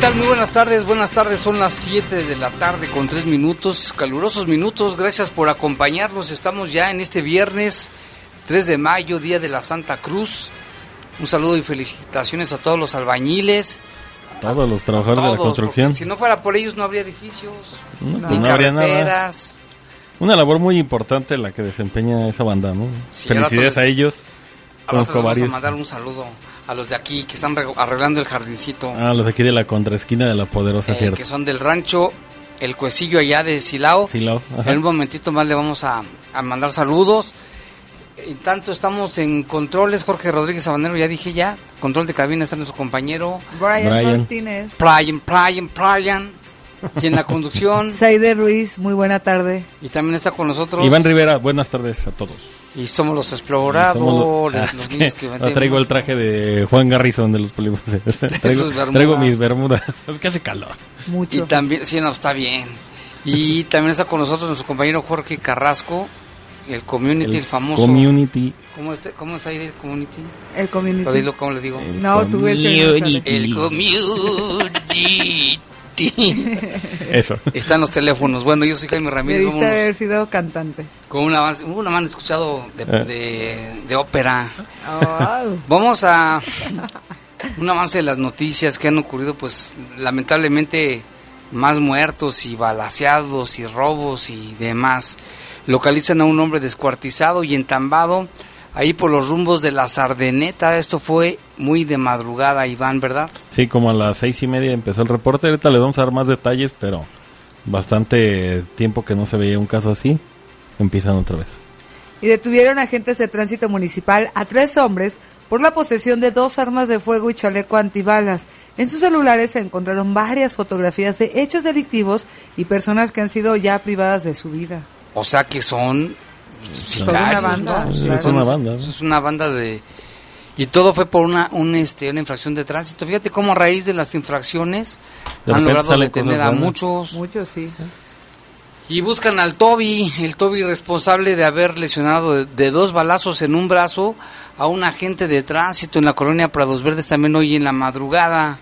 Tal? Muy buenas tardes, buenas tardes, son las 7 de la tarde con 3 minutos, calurosos minutos, gracias por acompañarnos, estamos ya en este viernes 3 de mayo, Día de la Santa Cruz, un saludo y felicitaciones a todos los albañiles, Todos los trabajadores de la construcción. si no fuera por ellos no habría edificios, No, ni no habría nada. Una labor muy importante la que desempeña esa banda, ¿no? Sí, Felicidades rato a ellos. Les vamos a mandar un saludo a los de aquí que están re- arreglando el jardincito, Ah, los de aquí de la contraesquina de la poderosa, eh, cierto. que son del rancho El Cuecillo allá de Silao. Silao, ajá. En un momentito más le vamos a, a mandar saludos. En tanto estamos en controles, Jorge Rodríguez Sabanero, ya dije ya, control de cabina está nuestro compañero Brian, Brian. Martínez. Brian, Brian, Brian, y en la conducción, Saide Ruiz, muy buena tarde. y también está con nosotros, Iván Rivera, buenas tardes a todos. y somos los Somos exploradores, los- los, Ah, niños que vendemos. traigo el traje de Juan Garrison de los Polibuses. traigo, bermudas. traigo mis bermudas. Es que hace calor. Y Mucho. también, sí, no, está bien. Y también está con nosotros nuestro compañero Jorge Carrasco, el community, el, famoso. Community. ¿Cómo, está, ¿Cómo es ahí el community? El Lo community. ¿Cómo le digo? No, tú ves Community. El community. Eso. Están los teléfonos. Bueno, yo soy Jaime Ramírez. Debiste haber sido cantante. con un avance. Un avance escuchado de, Eh. de, de ópera. Oh, Vamos a un avance de las noticias que han ocurrido, pues lamentablemente más muertos y balaseados y robos y demás. Localizan a un hombre descuartizado y entambado ahí por los rumbos de la Sardeneta. Esto fue muy de madrugada, Iván, ¿verdad? Sí, como a las seis y media empezó el reporte. Ahorita le vamos a dar más detalles, pero bastante tiempo que no se veía un caso así. Empiezan otra vez. Y detuvieron agentes de tránsito municipal a tres hombres por la posesión de dos armas de fuego y chaleco antibalas. En sus celulares se encontraron varias fotografías de hechos delictivos y personas que han sido ya privadas de su vida. O sea que son Toda una sicarios, banda. ¿no? Sí, Claro. es una banda. ¿no? Es una banda de... Y todo fue por una, un, este, una infracción de tránsito. Fíjate cómo a raíz de las infracciones De han logrado detener a muchos. Muchos sí. Y buscan al Toby, el Toby responsable de haber lesionado de, de dos balazos en un brazo a un agente de tránsito en la colonia Prados Verdes también hoy en la madrugada.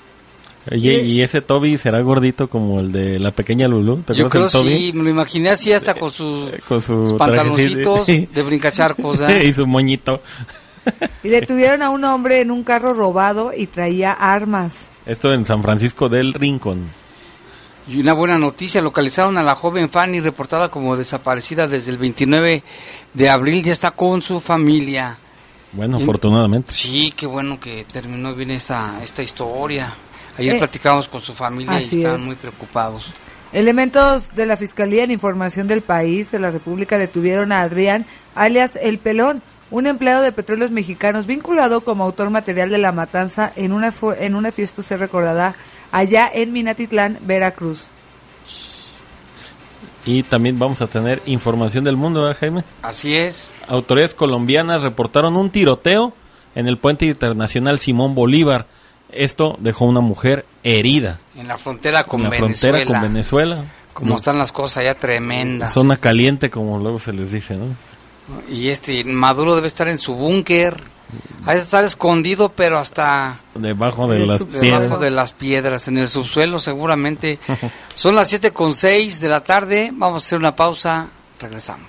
Oye, ¿y ese Toby será gordito como el de la pequeña Lulu? ¿Te Yo creo Toby? sí, me lo imaginé así hasta con sus, Eh, Con su sus pantaloncitos trajecito. de brincacharcos. ¿eh? y su moñito. Y detuvieron a un hombre en un carro robado y traía armas. Esto en San Francisco del Rincón. Y una buena noticia, localizaron a la joven Fanny reportada como desaparecida desde el 29 de abril, ya está con su familia. Bueno, Y- afortunadamente. Sí, qué bueno que terminó bien esta, esta historia. Ayer Eh, platicamos con su familia y estaban es. muy preocupados. Elementos de la Fiscalía en Información del País de la República detuvieron a Adrián, alias El Pelón, un empleado de Petróleos Mexicanos vinculado como autor material de la matanza en una, fu- en una fiesta, se recordará, allá en Minatitlán, Veracruz. Y también vamos a tener información del mundo, ¿verdad, Jaime? Así es. Autoridades colombianas reportaron un tiroteo en el puente internacional Simón Bolívar. Esto dejó una mujer herida. En la frontera con en la Venezuela. frontera con Venezuela. Como No, están las cosas allá tremendas. Zona caliente, como luego se les dice, ¿no? Y este Maduro debe estar en su búnker. Ha de estar escondido, pero hasta Debajo de las debajo piedras. de las piedras, en el subsuelo seguramente. Son las siete con seis de la tarde. Vamos a hacer una pausa. Regresamos.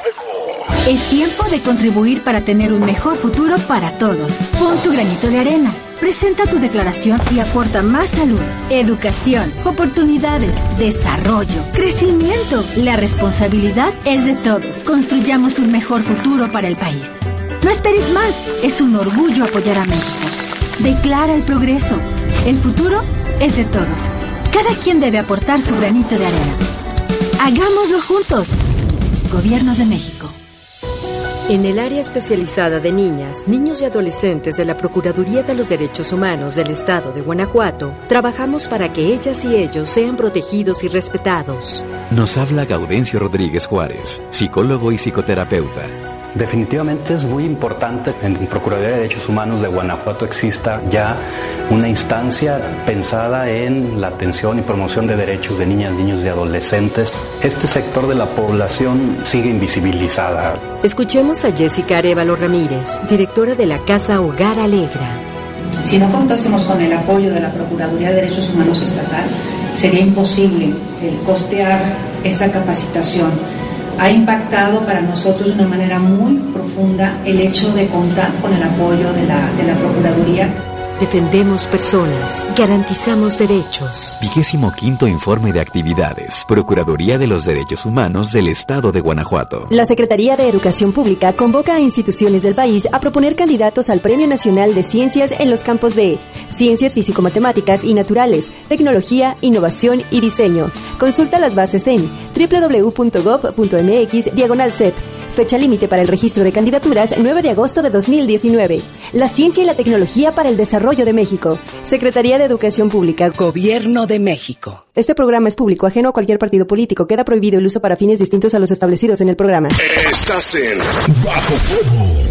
Es tiempo de contribuir para tener un mejor futuro para todos. Pon tu granito de arena. Presenta tu declaración y aporta más salud, educación, oportunidades, desarrollo, crecimiento. La responsabilidad es de todos. Construyamos un mejor futuro para el país. No esperes más. Es un orgullo apoyar a México. Declara el progreso. El futuro es de todos. Cada quien debe aportar su granito de arena. Hagámoslo juntos. Gobierno de México. En el área especializada de niñas, niños y adolescentes de la Procuraduría de los Derechos Humanos del Estado de Guanajuato, trabajamos para que ellas y ellos sean protegidos y respetados. Nos habla Gaudencio Rodríguez Juárez, psicólogo y psicoterapeuta. Definitivamente es muy importante que en la Procuraduría de Derechos Humanos de Guanajuato exista ya una instancia pensada en la atención y promoción de derechos de niñas, niños y adolescentes. Este sector de la población sigue invisibilizada. Escuchemos a Jessica Arevalo Ramírez, directora de la Casa Hogar Alegra. Si no contásemos con el apoyo de la Procuraduría de Derechos Humanos Estatal, sería imposible el costear esta capacitación. Ha impactado para nosotros de una manera muy profunda el hecho de contar con el apoyo de la, de la Procuraduría. Defendemos personas, garantizamos derechos. Vigésimo quinto informe de actividades. Procuraduría de los Derechos Humanos del Estado de Guanajuato. La Secretaría de Educación Pública convoca a instituciones del país a proponer candidatos al Premio Nacional de Ciencias en los campos de Ciencias Físico-Matemáticas y Naturales, Tecnología, Innovación y Diseño. Consulta las bases en www.gov.mx diagonal CEP. Fecha límite para el registro de candidaturas 9 de agosto de 2019. La ciencia y la tecnología para el desarrollo de México. Secretaría de Educación Pública. Gobierno de México. Este programa es público, ajeno a cualquier partido político. Queda prohibido el uso para fines distintos a los establecidos en el programa. Estás en Bajo Fuego. Bajo Fuego.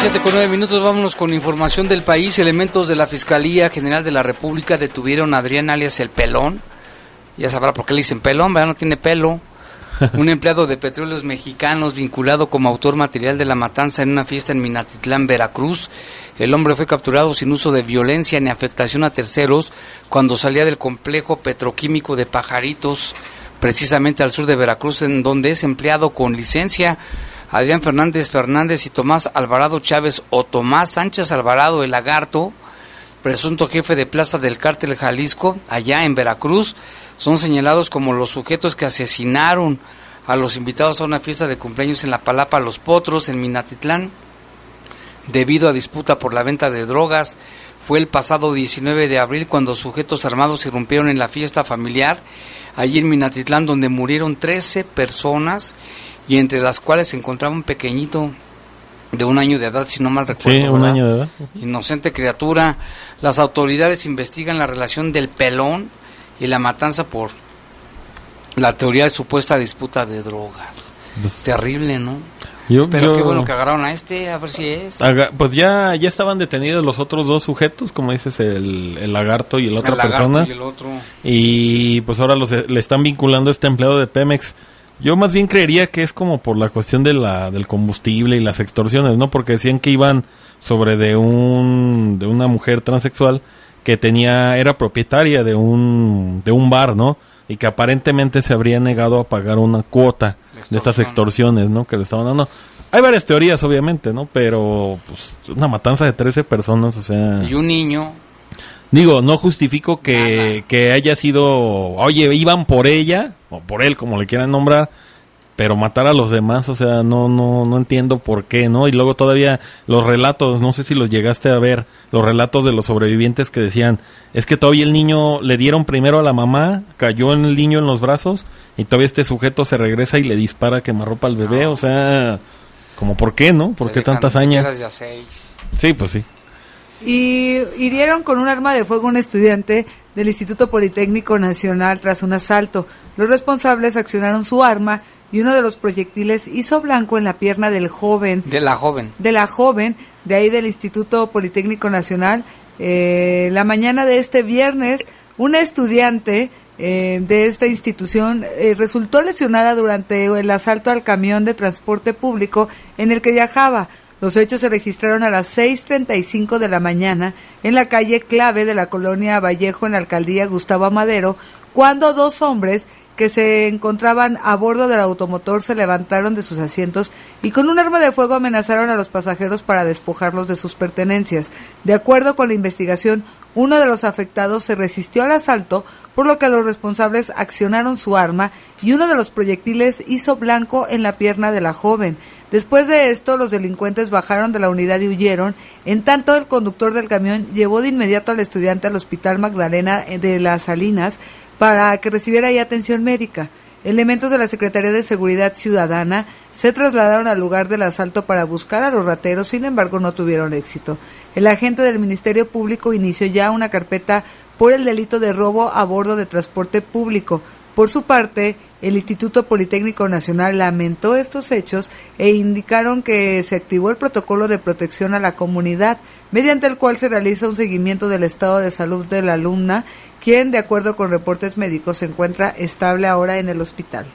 7 con 9 minutos, vámonos con información del país. Elementos de la Fiscalía General de la República detuvieron a Adrián alias El Pelón. Ya sabrá por qué le dicen pelón, ¿verdad? No tiene pelo. Un empleado de petróleos mexicanos vinculado como autor material de la matanza en una fiesta en Minatitlán, Veracruz. El hombre fue capturado sin uso de violencia ni afectación a terceros cuando salía del complejo petroquímico de Pajaritos, precisamente al sur de Veracruz, en donde es empleado con licencia. Adrián Fernández Fernández y Tomás Alvarado Chávez o Tomás Sánchez Alvarado el Lagarto, presunto jefe de plaza del cártel Jalisco, allá en Veracruz, son señalados como los sujetos que asesinaron a los invitados a una fiesta de cumpleaños en la Palapa Los Potros, en Minatitlán, debido a disputa por la venta de drogas. Fue el pasado 19 de abril cuando sujetos armados irrumpieron en la fiesta familiar allí en Minatitlán, donde murieron 13 personas y entre las cuales se encontraba un pequeñito de un año de edad, si no mal recuerdo. Sí, un ¿verdad? año de edad. Inocente criatura. Las autoridades investigan la relación del pelón y la matanza por la teoría de supuesta disputa de drogas. Pues, Terrible, ¿no? yo- Pero yo- qué bueno que agarraron a este, a ver si es. Pues ya, ya estaban detenidos los otros dos sujetos, como dices, el, el lagarto y la otra El lagarto persona. y el otro. Y pues ahora los, le están vinculando a este empleado de Pemex Yo más bien creería que es como por la cuestión de la, del combustible y las extorsiones, ¿no? Porque decían que iban sobre de un, de una mujer transexual que tenía, era propietaria de un, de un bar, ¿no? Y que aparentemente se habría negado a pagar una cuota de estas extorsiones, ¿no? Que le estaban dando. Hay varias teorías, obviamente, ¿no? Pero, pues, una matanza de 13 personas, o sea... Y un niño. Digo, no justifico que, que haya sido, oye, iban por ella, o por él, como le quieran nombrar, pero matar a los demás, o sea, no, no, no entiendo por qué, ¿no? Y luego todavía los relatos, no sé si los llegaste a ver, los relatos de los sobrevivientes que decían, es que todavía el niño le dieron primero a la mamá, cayó en el niño en los brazos, y todavía este sujeto se regresa y le dispara quemarropa al bebé, o sea, como por qué, ¿no? ¿Por qué tanta hazaña? Sí, pues sí. Y hirieron con un arma de fuego a un estudiante del Instituto Politécnico Nacional tras un asalto. Los responsables accionaron su arma y uno de los proyectiles hizo blanco en la pierna del joven. De la joven. De la joven, de ahí del Instituto Politécnico Nacional. Eh, la mañana de este viernes, una estudiante eh, de esta institución eh, resultó lesionada durante el asalto al camión de transporte público en el que viajaba. Los hechos se registraron a las 6.35 de la mañana en la calle clave de la colonia Vallejo en la alcaldía Gustavo Amadero, cuando dos hombres que se encontraban a bordo del automotor se levantaron de sus asientos y con un arma de fuego amenazaron a los pasajeros para despojarlos de sus pertenencias. De acuerdo con la investigación, uno de los afectados se resistió al asalto, por lo que los responsables accionaron su arma y uno de los proyectiles hizo blanco en la pierna de la joven. Después de esto, los delincuentes bajaron de la unidad y huyeron. En tanto, el conductor del camión llevó de inmediato al estudiante al Hospital Magdalena de las Salinas para que recibiera ahí atención médica. Elementos de la Secretaría de Seguridad Ciudadana se trasladaron al lugar del asalto para buscar a los rateros, sin embargo no tuvieron éxito. El agente del Ministerio Público inició ya una carpeta por el delito de robo a bordo de transporte público. Por su parte, el Instituto Politécnico Nacional lamentó estos hechos e indicaron que se activó el protocolo de protección a la comunidad, mediante el cual se realiza un seguimiento del estado de salud de la alumna, quien, de acuerdo con reportes médicos, se encuentra estable ahora en el hospital.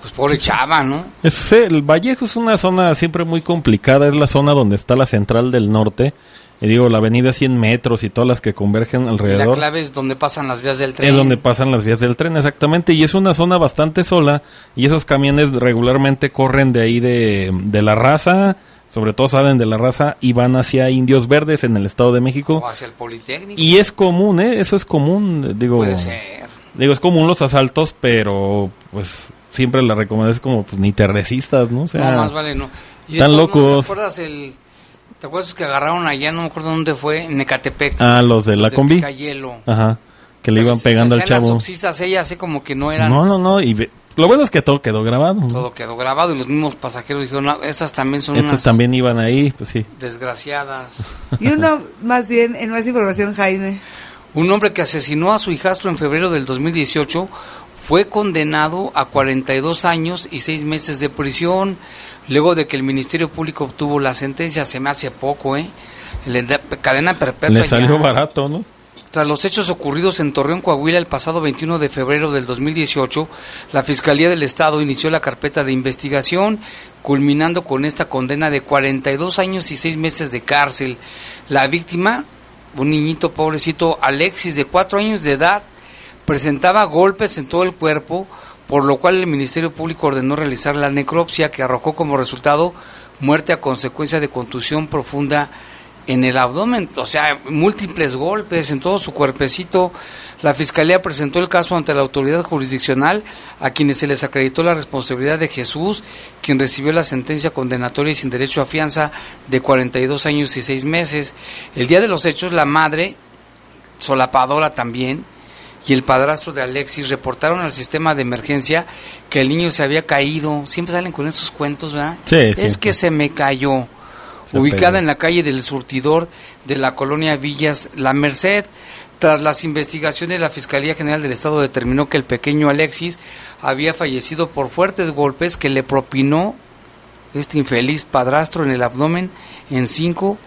Pues pobre chava, ¿no? Es, el Vallejo es una zona siempre muy complicada, es la zona donde está la central del norte y digo, la avenida 100 metros y todas las que convergen alrededor. La clave es donde pasan las vías del tren. Es donde pasan las vías del tren, exactamente. Y es una zona bastante sola. Y esos camiones regularmente corren de ahí de, de la raza. Sobre todo salen de la raza y van hacia Indios Verdes en el Estado de México. O hacia el Politécnico. Y es común, ¿eh? Eso es común. Digo, Puede ser. Digo, es común los asaltos, pero pues siempre la recomendación es como, pues ni te resistas, ¿no? O sea, no, más vale no. Y están locos. ¿Te acuerdas el ¿Te acuerdas que agarraron allá, no me acuerdo dónde fue, en Ecatepec? Ah, los de la combi. Hielo. Ajá. Que le iban pegando al chavo. Las oxisas, ella así como que no eran. No, no, no. Y lo bueno es que todo quedó grabado. Todo quedó grabado y los mismos pasajeros dijeron, no, estas también son Estas también iban ahí, pues sí. Desgraciadas. Y uno, más bien, en más información, Jaime. Un hombre que asesinó a su hijastro en febrero del 2018 fue condenado a 42 años y 6 meses de prisión luego de que el Ministerio Público obtuvo la sentencia, se me hace poco, ¿eh? Le da cadena perpetua. Le salió barato, ¿no? Tras los hechos ocurridos en Torreón, Coahuila, el pasado 21 de febrero del 2018, la Fiscalía del Estado inició la carpeta de investigación, culminando con esta condena de 42 años y 6 meses de cárcel. La víctima, un niñito pobrecito, Alexis, de 4 años de edad, presentaba golpes en todo el cuerpo, por lo cual el Ministerio Público ordenó realizar la necropsia que arrojó como resultado muerte a consecuencia de contusión profunda en el abdomen, o sea, múltiples golpes en todo su cuerpecito. La Fiscalía presentó el caso ante la autoridad jurisdiccional, a quienes se les acreditó la responsabilidad de Jesús, quien recibió la sentencia condenatoria y sin derecho a fianza de 42 años y 6 meses. El día de los hechos, la madre, solapadora también, y el padrastro de Alexis reportaron al sistema de emergencia que el niño se había caído. Siempre salen con esos cuentos, ¿verdad? Sí, es que se me cayó. Ubicada en la calle del surtidor de la colonia Villas La Merced. Tras las investigaciones, la Fiscalía General del Estado determinó que el pequeño Alexis había fallecido por fuertes golpes que le propinó este infeliz padrastro en el abdomen en cinco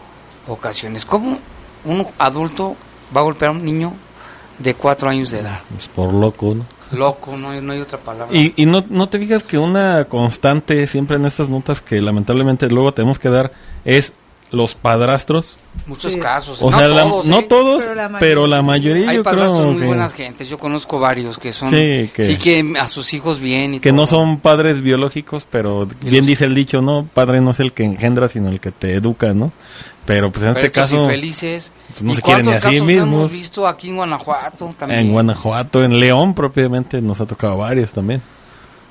ocasiones. ¿Cómo un adulto va a golpear a un niño de cuatro años de edad. Pues por loco, ¿no? Loco, no hay, no hay otra palabra. Y, y no, no te fijas que una constante siempre en estas notas que lamentablemente luego tenemos que dar es los padrastros. Muchos casos. O no sea, la- todos, no ¿eh? todos, pero la mayoría, Hay yo padrastros creo muy que, buenas gentes. Yo conozco varios que son. Sí, que- Sí, que a sus hijos bien y que todo. no son padres biológicos, pero bien dice el dicho, ¿no? Padre no es el que engendra, sino el que te educa, ¿no? Pero pues en Pero este caso, infelices. pues, no ¿Y se quieren ni a sí mismos. hemos visto aquí en Guanajuato también? En Guanajuato, en León propiamente, nos ha tocado varios también.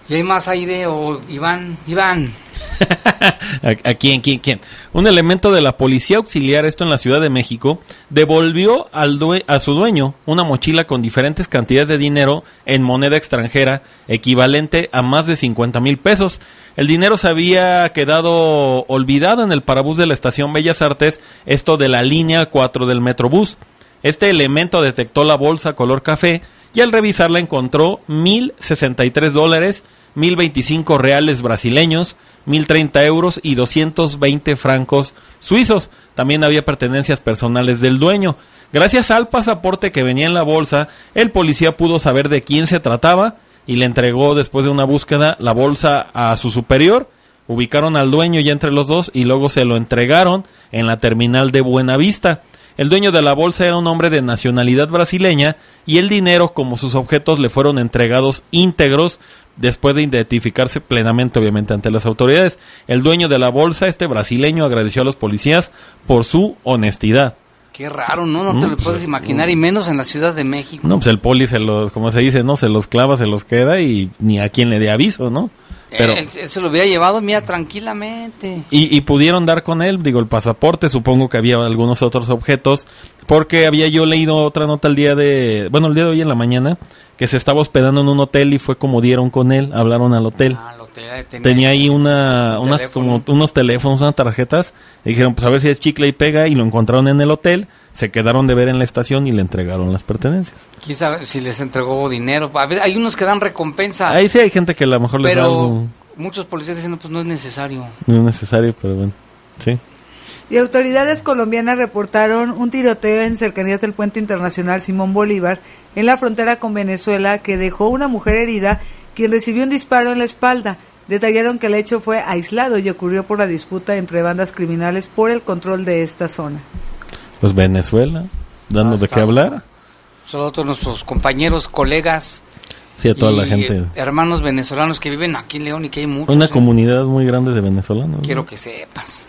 Y hay más o Iván, Iván. ¿A, a quién, quién, quién? Un elemento de la policía auxiliar, esto en la Ciudad de México, devolvió al due- a su dueño una mochila con diferentes cantidades de dinero en moneda extranjera, equivalente a más de 50 mil pesos. El dinero se había quedado olvidado en el parabús de la estación Bellas Artes, esto de la línea 4 del Metrobús. Este elemento detectó la bolsa color café y al revisarla encontró 1.063 dólares, 1.025 reales brasileños, 1.030 euros y 220 francos suizos. También había pertenencias personales del dueño. Gracias al pasaporte que venía en la bolsa, el policía pudo saber de quién se trataba y le entregó después de una búsqueda la bolsa a su superior. Ubicaron al dueño ya entre los dos y luego se lo entregaron en la terminal de Buenavista. El dueño de la bolsa era un hombre de nacionalidad brasileña y el dinero como sus objetos le fueron entregados íntegros después de identificarse plenamente obviamente ante las autoridades. El dueño de la bolsa, este brasileño, agradeció a los policías por su honestidad. Qué raro, ¿no? No te Mm, lo puedes pues, imaginar, y menos en la Ciudad de México. No, pues el poli se los, como se dice, no, se los clava, se los queda y ni a quien le dé aviso, ¿no? Pero, él, él se lo hubiera llevado, mira, tranquilamente. y, y pudieron dar con él, digo, el pasaporte, supongo que había algunos otros objetos, porque había yo leído otra nota el día de, bueno, el día de hoy en la mañana, que se estaba hospedando en un hotel y fue como dieron con él, hablaron al hotel. Ah, lo te- tenía- Tenía ahí una, un unas teléfono. como unos teléfonos, unas tarjetas, y dijeron, pues a ver si es chicle y pega, y lo encontraron en el hotel, se quedaron de ver en la estación y le entregaron las pertenencias. ¿Quién sabe si les entregó dinero? A ver, hay unos que dan recompensa. Ahí sí hay gente que a lo mejor les da pero algo, muchos policías dicen, no, pues no es necesario. no es necesario, pero bueno, sí. Y autoridades colombianas reportaron un tiroteo en cercanías del puente internacional Simón Bolívar en la frontera con Venezuela que dejó una mujer herida quien recibió un disparo en la espalda. Detallaron que el hecho fue aislado y ocurrió por la disputa entre bandas criminales por el control de esta zona. Pues Venezuela, dando de qué hablar. Solo a todos nuestros compañeros, colegas. Sí, a toda y, la gente. hermanos venezolanos que viven aquí en León y que hay muchos. Una ¿eh? comunidad muy grande de venezolanos. ¿no? Quiero que sepas.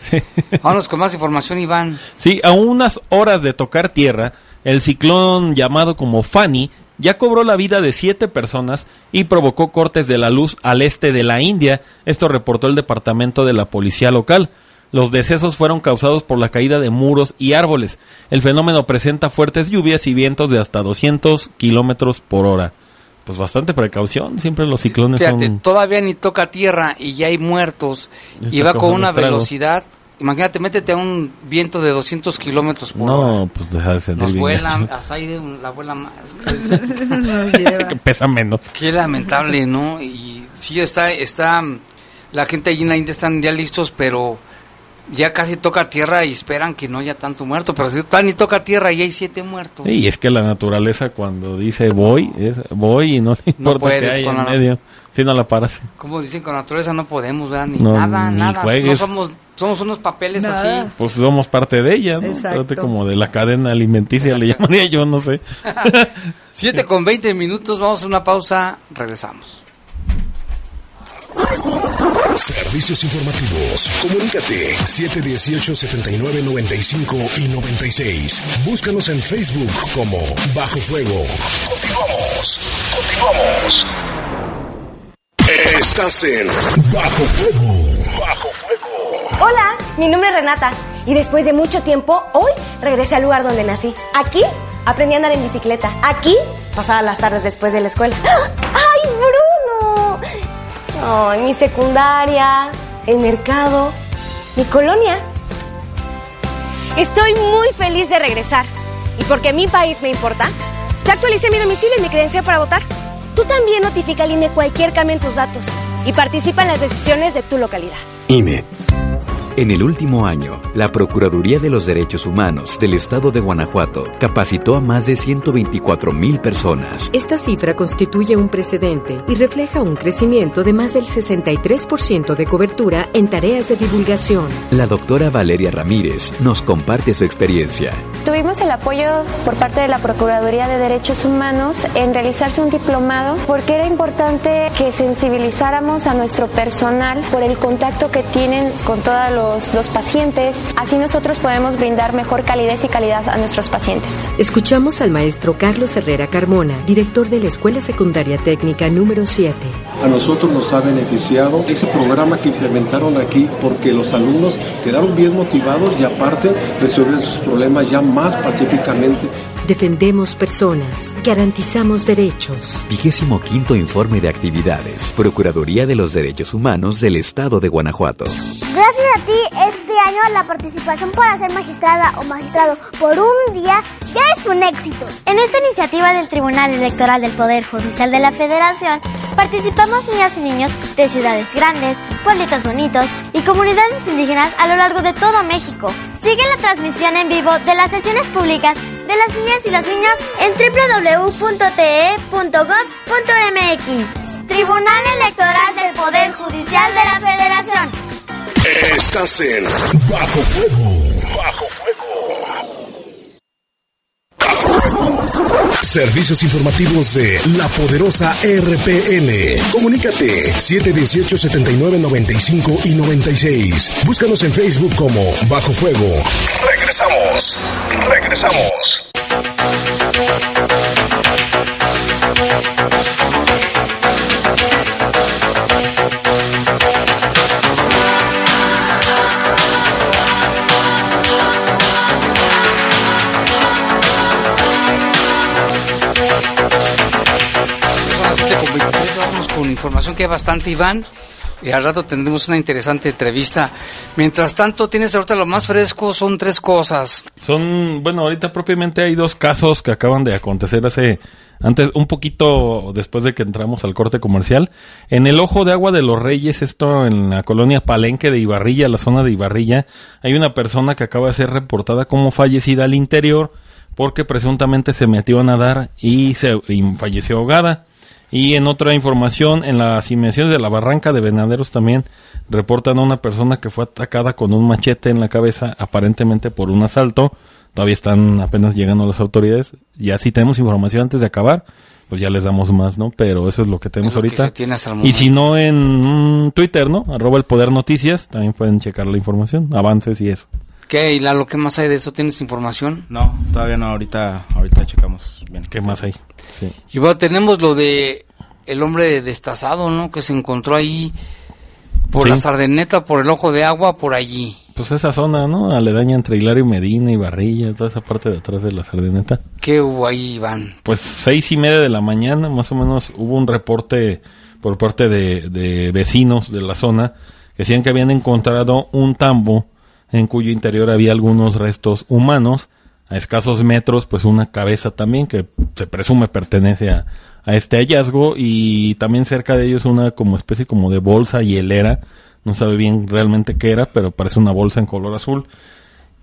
Vámonos con más información, Iván. Sí, a unas horas de tocar tierra, el ciclón llamado como Fani ya cobró la vida de siete personas y provocó cortes de la luz al este de la India. Esto reportó el departamento de la policía local. Los decesos fueron causados por la caída de muros y árboles. El fenómeno presenta fuertes lluvias y vientos de hasta 200 kilómetros por hora. Pues bastante precaución, siempre los ciclones Fíjate, son... todavía ni toca tierra y ya hay muertos y va con una estragos. velocidad. Imagínate, métete a un viento de 200 kilómetros por hora. No, pues deja de sentir Nos bien vuela, gacho. hasta ahí de un- la vuela más. que pesa menos. Qué lamentable, ¿no? Y sí, está, está, la gente allí en la India están ya listos, pero ya casi toca tierra y esperan que no haya tanto muerto. Pero si tal ni toca tierra y hay siete muertos. Y es que la naturaleza cuando dice voy, es voy y no le No importa que puedes hay con en la- medio. Si no la paras. Como dicen con naturaleza no podemos, ¿verdad? Ni No, nada, ni nada. No juegues. somos, somos unos papeles Nada. así. Pues somos parte de ella, ¿no? Exacto. Parte como de la cadena alimenticia, le llamaría yo, no sé. 7 con 20 minutos, vamos a una pausa, regresamos. Servicios informativos. Comunícate 718-7995 y 96. Búscanos en Facebook como Bajo Fuego. Continuamos. Continuamos. Estás en Bajo Fuego. Bajo Hola, mi nombre es Renata y después de mucho tiempo, hoy regresé al lugar donde nací. Aquí aprendí a andar en bicicleta. Aquí pasaba las tardes después de la escuela. ¡Ay, Bruno! Ay, mi secundaria, el mercado, mi colonia. Estoy muy feliz de regresar. Y porque mi país me importa, ya actualicé mi domicilio y mi credencial para votar. Tú también notifica al INE cualquier cambio en tus datos y participa en las decisiones de tu localidad. INE. En el último año, la Procuraduría de los Derechos Humanos del Estado de Guanajuato capacitó a más de 124 mil personas. Esta cifra constituye un precedente y refleja un crecimiento de más del 63% de cobertura en tareas de divulgación. La doctora Valeria Ramírez nos comparte su experiencia. Tuvimos el apoyo por parte de la Procuraduría de Derechos Humanos en realizarse un diplomado porque era importante que sensibilizáramos a nuestro personal por el contacto que tienen con todos los, los pacientes. Así nosotros podemos brindar mejor calidez y calidad a nuestros pacientes. Escuchamos al maestro Carlos Herrera Carmona, director de la Escuela Secundaria Técnica número 7. A nosotros nos ha beneficiado ese programa que implementaron aquí porque los alumnos quedaron bien motivados y aparte resuelven sus problemas ya más pacíficamente. Defendemos personas, garantizamos derechos. Vigésimo quinto informe de actividades. Procuraduría de los Derechos Humanos del Estado de Guanajuato. Gracias a ti, este año la participación para ser magistrada o magistrado por un día ya es un éxito. En esta iniciativa del Tribunal Electoral del Poder Judicial de la Federación, participamos niñas y niños de ciudades grandes, pueblitos bonitos y comunidades indígenas a lo largo de todo México. Sigue la transmisión en vivo de las sesiones públicas de las niñas y los niños en www.te.gov.mx. Tribunal Electoral del Poder Judicial de la Federación. Estás en Bajo Fuego. Bajo Fuego. Servicios informativos de la poderosa RPN. Comunícate 718 79 95 y 96. Búscanos en Facebook como Bajo Fuego. Regresamos. Regresamos. Son las 7 con 23, vamos con información que hay bastante, Iván. Y al rato tendremos una interesante entrevista. Mientras tanto, tienes ahorita lo más fresco, son tres cosas. Son, bueno, ahorita propiamente hay dos casos que acaban de acontecer hace, antes, un poquito después de que entramos al corte comercial. En el Ojo de Agua de los Reyes, esto en la colonia Palenque de Ibarrilla, la zona de Ibarrilla, hay una persona que acaba de ser reportada como fallecida al interior porque presuntamente se metió a nadar y se y falleció ahogada. Y en otra información, en las inmediaciones de la barranca de Venaderos también reportan a una persona que fue atacada con un machete en la cabeza, aparentemente por un asalto. Todavía están apenas llegando las autoridades. Ya si tenemos información antes de acabar, pues ya les damos más, ¿no? Pero eso es lo que tenemos lo ahorita. se tiene hasta el y si no en mm, Twitter, ¿no? Arroba el Poder Noticias, también pueden checar la información, avances y eso. ¿Qué, Lalo, qué más hay de eso? ¿Tienes información? No, todavía no, ahorita, ahorita checamos bien. ¿Qué más hay? Sí. Y bueno, tenemos lo de el hombre destazado, ¿no? Que se encontró ahí por Sí. la Sardeneta, por el Ojo de Agua, por allí. Pues esa zona, ¿no? Aledaña entre Hilario Medina y Barrilla, toda esa parte de atrás de la Sardineta. ¿Qué hubo ahí, Iván? Pues seis y media de la mañana, más o menos, hubo un reporte por parte de, de vecinos de la zona que decían que habían encontrado un tambo en cuyo interior había algunos restos humanos, a escasos metros, pues una cabeza también que se presume pertenece a, a este hallazgo y también cerca de ellos una como especie como de bolsa hielera, no sabe bien realmente qué era, pero parece una bolsa en color azul.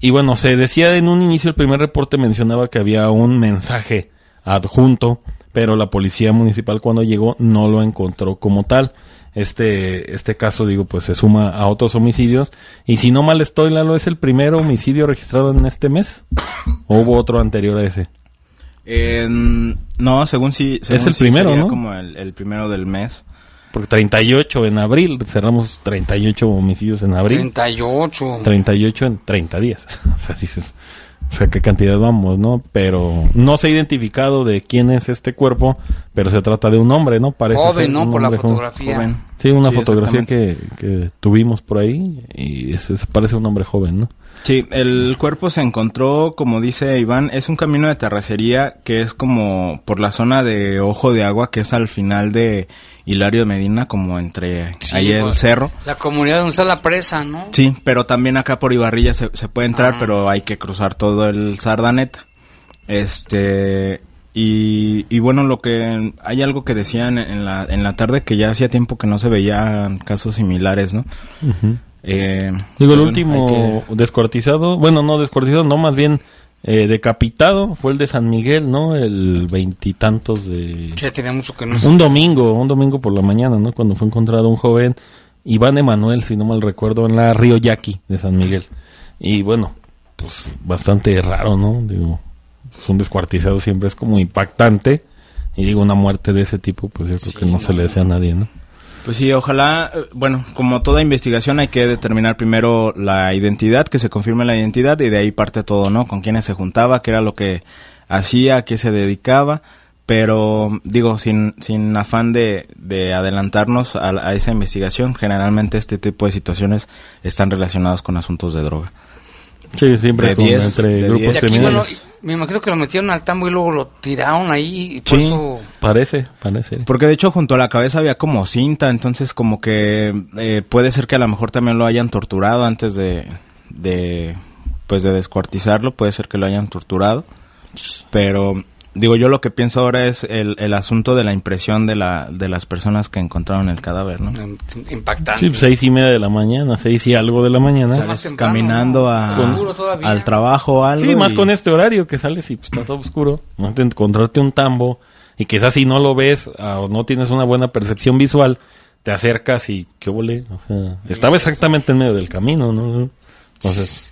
Y bueno, se decía en un inicio, el primer reporte mencionaba que había un mensaje adjunto, pero la policía municipal cuando llegó no lo encontró como tal. Este, este caso, digo, pues se suma a otros homicidios. Y si no mal estoy, Lalo, ¿es el primer homicidio registrado en este mes? ¿O hubo otro anterior a ese? En- no, según sí. según Es el sí primero, sería ¿no? como el, el primero del mes. Porque 38 en abril, cerramos 38 homicidios en abril. 38. 38 en 30 días. O sea, dices, o sea, qué cantidad vamos, ¿no? Pero no se ha identificado de quién es este cuerpo, pero se trata de un hombre, ¿no? Parece Joven, ser ¿no? un Por la fotografía. Joven. Sí, una Sí, fotografía que, que tuvimos por ahí y ese parece un hombre joven, ¿no? Sí, el cuerpo se encontró, como dice Iván, es un camino de terracería que es como por la zona de Ojo de Agua, que es al final de Hilario de Medina, como entre Sí, ahí el pues, cerro. La comunidad donde está la presa, ¿no? Sí, pero también acá por Ibarrilla se, se puede entrar, Ah. pero hay que cruzar todo el Sardaneta. Este, y, y bueno, lo que, hay algo que decían en la, en la tarde que ya hacía tiempo que no se veían casos similares, ¿no? Eh, Digo, el pues, último descuartizado, bueno, no descuartizado, no, más bien eh, decapitado fue el de San Miguel, ¿no? El veintitantos de... Ya tenía mucho que no Un domingo, un domingo por la mañana, ¿no? Cuando fue encontrado un joven, Iván Emanuel, si no mal recuerdo, en la Río Yaqui de San Miguel. Y bueno, pues bastante raro, ¿no? Digo, pues un descuartizado siempre es como impactante. Y digo, una muerte de ese tipo, pues yo creo que no se le desea a nadie, ¿no? Pues sí, ojalá, eh, bueno, como toda investigación hay que determinar primero la identidad, que se confirme la identidad y de ahí parte todo, ¿no? Con quiénes se juntaba, qué era lo que hacía, a qué se dedicaba, pero digo, sin, sin afán de, de adelantarnos a, a esa investigación, generalmente este tipo de situaciones están relacionadas con asuntos de droga. Sí, siempre De con- 10, entre de grupos 10. Y aquí, bueno, me imagino que lo metieron al tambo y luego lo tiraron ahí. Y por Sí. eso Parece, parece. Porque de hecho junto a la cabeza había como cinta, entonces como que eh, puede ser que a lo mejor también lo hayan torturado antes de, de pues de descuartizarlo, puede ser que lo hayan torturado, pero digo yo lo que pienso ahora es el, el asunto de la impresión de la de las personas que encontraron el cadáver, ¿no? impactante. Sí, seis y media de la mañana, seis y algo de la mañana. Sales caminando a- al trabajo o algo. Sí, más y- con este horario que sales y pues, está todo oscuro. Encontrarte un tambo y quizás si no lo ves ah, o no tienes una buena percepción visual, te acercas y qué volé. O sea, estaba exactamente en medio del camino, ¿no? Entonces,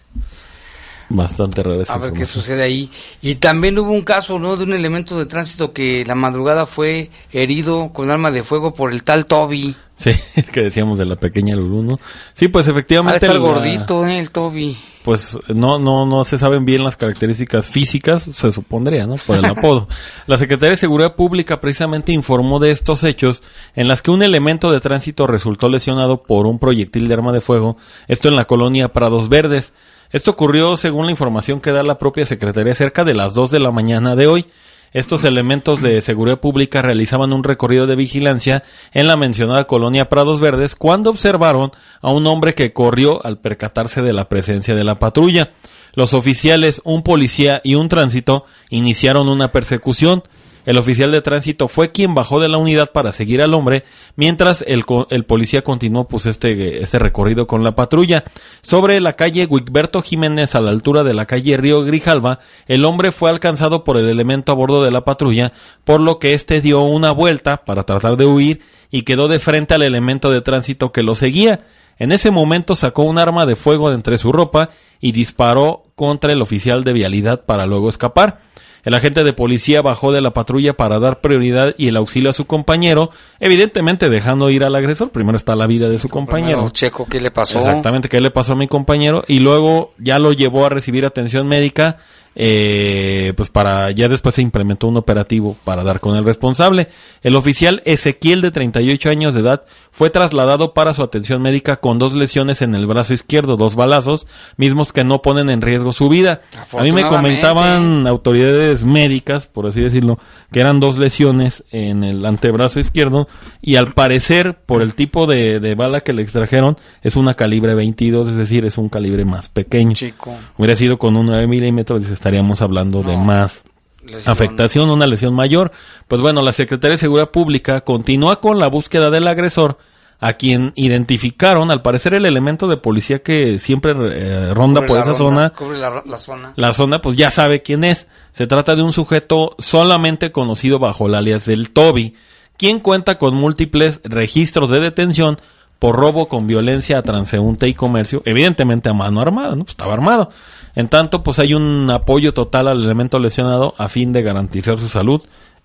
bastante rara esa A ver qué sucede ahí. Y también hubo un caso, ¿no? De un elemento de tránsito que la madrugada fue herido con arma de fuego por el tal Toby. Sí, el que decíamos de la pequeña Lulú, ¿no? Sí, pues Ah, efectivamente. está el la- gordito, ¿eh? El Toby. pues no no no se saben bien las características físicas, se supondría, ¿no? Por el apodo. La Secretaría de Seguridad Pública precisamente informó de estos hechos en las que un elemento de tránsito resultó lesionado por un proyectil de arma de fuego, esto en la colonia Prados Verdes. Esto ocurrió, según la información que da la propia Secretaría, cerca de las 2 de la mañana de hoy. Estos elementos de seguridad pública realizaban un recorrido de vigilancia en la mencionada colonia Prados Verdes cuando observaron a un hombre que corrió al percatarse de la presencia de la patrulla. Los oficiales, un policía y un tránsito iniciaron una persecución. El oficial de tránsito fue quien bajó de la unidad para seguir al hombre, mientras el, policía continuó pues este, este recorrido con la patrulla. Sobre la calle Wigberto Jiménez a la altura de la calle Río Grijalva, el hombre fue alcanzado por el elemento a bordo de la patrulla, por lo que éste dio una vuelta para tratar de huir y quedó de frente al elemento de tránsito que lo seguía. En ese momento sacó un arma de fuego de entre su ropa y disparó contra el oficial de vialidad para luego escapar. El agente de policía bajó de la patrulla para dar prioridad y el auxilio a su compañero, evidentemente dejando ir al agresor. Primero está la vida de su compañero. Primero checo qué le pasó. Exactamente, qué le pasó a mi compañero. Y luego ya lo llevó a recibir atención médica. Eh, pues para ya después se implementó un operativo para dar con el responsable. El oficial Ezequiel de 38 años de edad fue trasladado para su atención médica con dos lesiones en el brazo izquierdo, dos balazos, mismos que no ponen en riesgo su vida. A mí me comentaban autoridades médicas, por así decirlo, que eran dos lesiones en el antebrazo izquierdo y al parecer por el tipo de, de bala que le extrajeron es una calibre 22, es decir, es un calibre más pequeño. Chico. Hubiera sido con un 9 milímetros y estaríamos hablando de más lesión. afectación, una lesión mayor. Pues bueno, la Secretaría de Seguridad Pública continúa con la búsqueda del agresor, a quien identificaron, al parecer el elemento de policía que siempre eh, ronda Cubre por esa ronda, zona. Cubre la, la zona. La zona, pues ya sabe quién es. Se trata de un sujeto solamente conocido bajo el alias del Toby, quien cuenta con múltiples registros de detención por robo con violencia a transeúnte y comercio, evidentemente a mano armada, ¿no? Pues estaba armado. En tanto, pues hay un apoyo total al elemento lesionado a fin de garantizar su salud.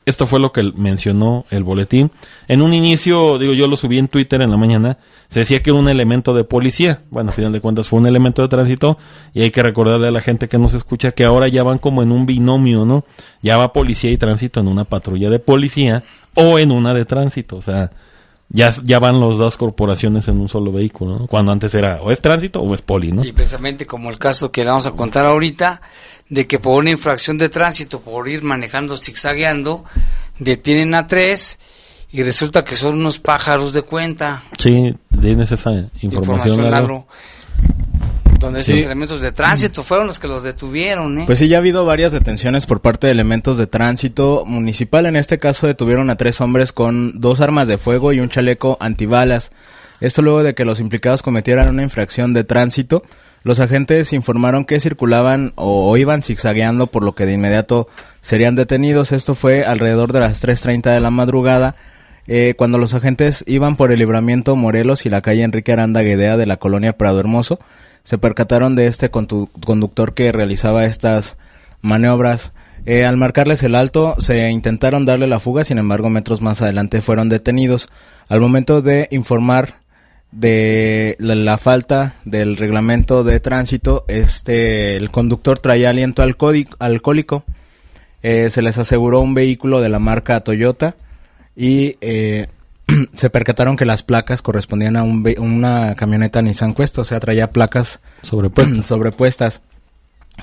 Esto fue lo que mencionó el boletín. En un inicio, digo, yo lo subí en Twitter en la mañana, se decía que era un elemento de policía. Bueno, a final de cuentas fue un elemento de tránsito y hay que recordarle a la gente que nos escucha que ahora ya van como en un binomio, ¿no? Ya va policía y tránsito en una patrulla de policía o en una de tránsito, o sea, ya, ya van las dos corporaciones en un solo vehículo, ¿no? Cuando antes era o es tránsito o es poli, ¿no? Y precisamente como el caso que le vamos a contar ahorita, de que por una infracción de tránsito, por ir manejando zigzagueando, detienen a tres y resulta que son unos pájaros de cuenta. Sí, tienes esa información. Información, Lalo. Lalo, donde Sí. esos elementos de tránsito fueron los que los detuvieron, ¿eh? Pues sí, ya ha habido varias detenciones por parte de elementos de tránsito municipal. En este caso detuvieron a tres hombres con dos armas de fuego y un chaleco antibalas. Esto luego de que los implicados cometieran una infracción de tránsito. Los agentes informaron que circulaban o, o iban zigzagueando, por lo que de inmediato serían detenidos. Esto fue alrededor de las 3.30 de la madrugada, eh, cuando los agentes iban por el libramiento Morelos y la calle Enrique Aranda Guedea de la colonia Prado Hermoso. Se percataron de este condu- conductor que realizaba estas maniobras. Eh, al marcarles el alto, se intentaron darle la fuga, sin embargo, metros más adelante fueron detenidos. Al momento de informar de la, falta del reglamento de tránsito, este, el conductor traía aliento alcohólico. Eh, se les aseguró un vehículo de la marca Toyota y eh, se percataron que las placas correspondían a un una camioneta Nissan Quest, o sea, traía placas sobrepuestas. sobrepuestas.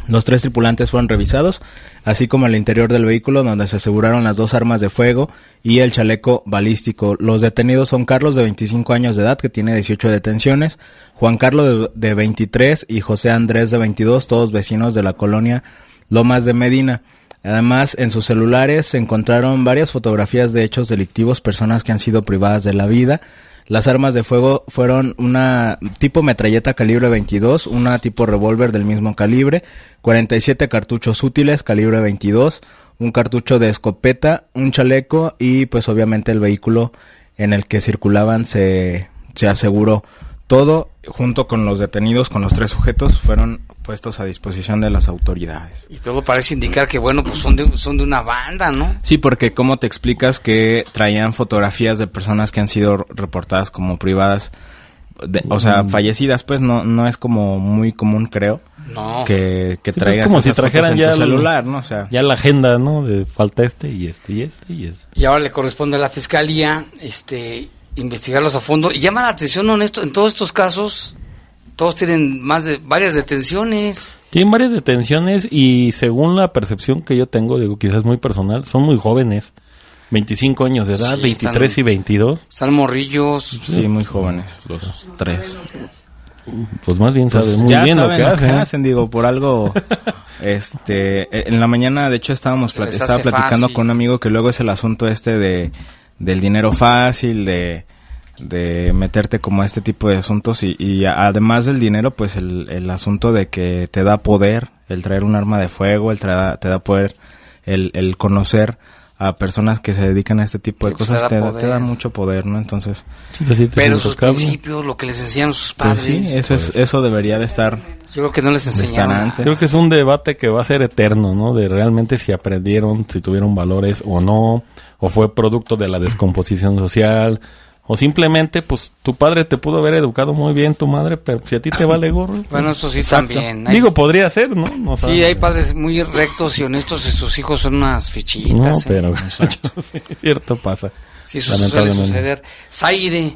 Los tres tripulantes fueron revisados, así como el interior del vehículo donde se aseguraron las dos armas de fuego y el chaleco balístico. Los detenidos son Carlos de 25 años de edad que tiene 18 detenciones, Juan Carlos de, de 23 y José Andrés de 22, todos vecinos de la colonia Lomas de Medina. Además, en sus celulares se encontraron varias fotografías de hechos delictivos, personas que han sido privadas de la vida. Las armas de fuego fueron una tipo metralleta calibre 22, una tipo revólver del mismo calibre, 47 cartuchos útiles calibre 22, un cartucho de escopeta, un chaleco y pues obviamente el vehículo en el que circulaban se, se aseguró. Todo junto con los detenidos, con los tres sujetos, fueron puestos a disposición de las autoridades. Y todo parece indicar que, bueno, pues son de, son de una banda, ¿no? Sí, porque ¿cómo te explicas que traían fotografías de personas que han sido reportadas como privadas? de- o sea, Mm. fallecidas, pues no no es como muy común, creo. No. Que, que Sí, pues, traigas como si fotos trajeran en ya tu el- celular, ¿no? O sea, Ya la agenda, ¿no? De falta este y este y este y este. Y ahora le corresponde a la fiscalía este investigarlos a fondo. Y llama la atención, honesto, en todos estos casos, todos tienen más de varias detenciones. Tienen varias detenciones y según la percepción que yo tengo, digo, quizás muy personal, son muy jóvenes. 25 años de edad, Sí, 23 están- y 22. Están morrillos. sí, muy jóvenes los tres. Pues más bien Pues saben muy ya bien lo que hacen. hacen, digo, por algo este eh, en la mañana de hecho estábamos estaba platicando fácil. con un amigo que luego es el asunto este de del dinero fácil, de de meterte como a este tipo de asuntos y, y además del dinero pues el, el asunto de que te da poder el traer un arma de fuego el tra- te da poder el, el conocer a personas que se dedican a este tipo de Sí, pues, cosas te te, da te da poder. mucho poder no entonces Pero sus principios, lo que les enseñaron sus pues padres. sí eso es eso debería de estar Yo creo que no les enseñaron. antes. Creo que es un debate que va a ser eterno, ¿no? De realmente si aprendieron, si tuvieron valores o no, o fue producto de la descomposición social, o simplemente, pues, tu padre te pudo haber educado muy bien, tu madre, pero si a ti te vale gorro. pues, Bueno, eso sí exacto. también. Hay- Digo, podría ser, ¿no? No Sí, sabes. hay padres muy rectos y honestos y sus hijos son unas No, fichitas. ¿eh? pero sí, cierto pasa. Sí, eso suele suceder. Zaire,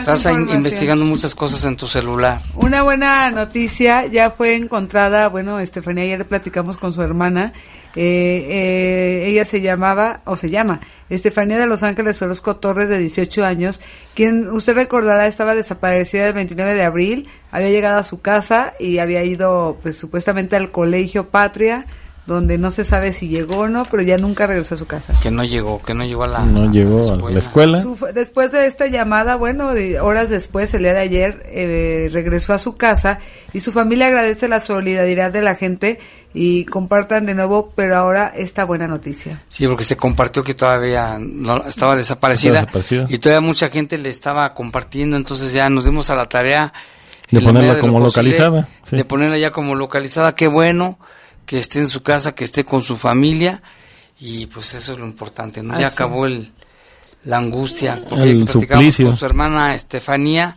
estás investigando muchas cosas en tu celular. Una buena noticia ya fue encontrada, bueno, Estefanía, ayer platicamos con su hermana, eh, eh, ella se llamaba, o se llama, Estefanía de Los Ángeles Orozco Torres, de 18 años, quien usted recordará estaba desaparecida el 29 de abril, había llegado a su casa y había ido, pues supuestamente al colegio Patria, donde no se sabe si llegó o no, pero ya nunca regresó a su casa. Que no llegó, que no llegó a la. No llegó a la escuela. Su- después de esta llamada, bueno, de- horas después, el día de ayer, eh, regresó a su casa y su familia agradece la solidaridad de la gente y compartan de nuevo, pero ahora esta buena noticia. Sí, porque se compartió que todavía no, estaba desaparecida, y todavía mucha gente le estaba compartiendo, entonces ya nos dimos a la tarea De ponerla como posible, localizada, sí. de ponerla ya como localizada, qué bueno que esté en su casa, que esté con su familia y pues eso es lo importante, ¿no? Así. Ya acabó el la angustia, porque El con su hermana Estefanía,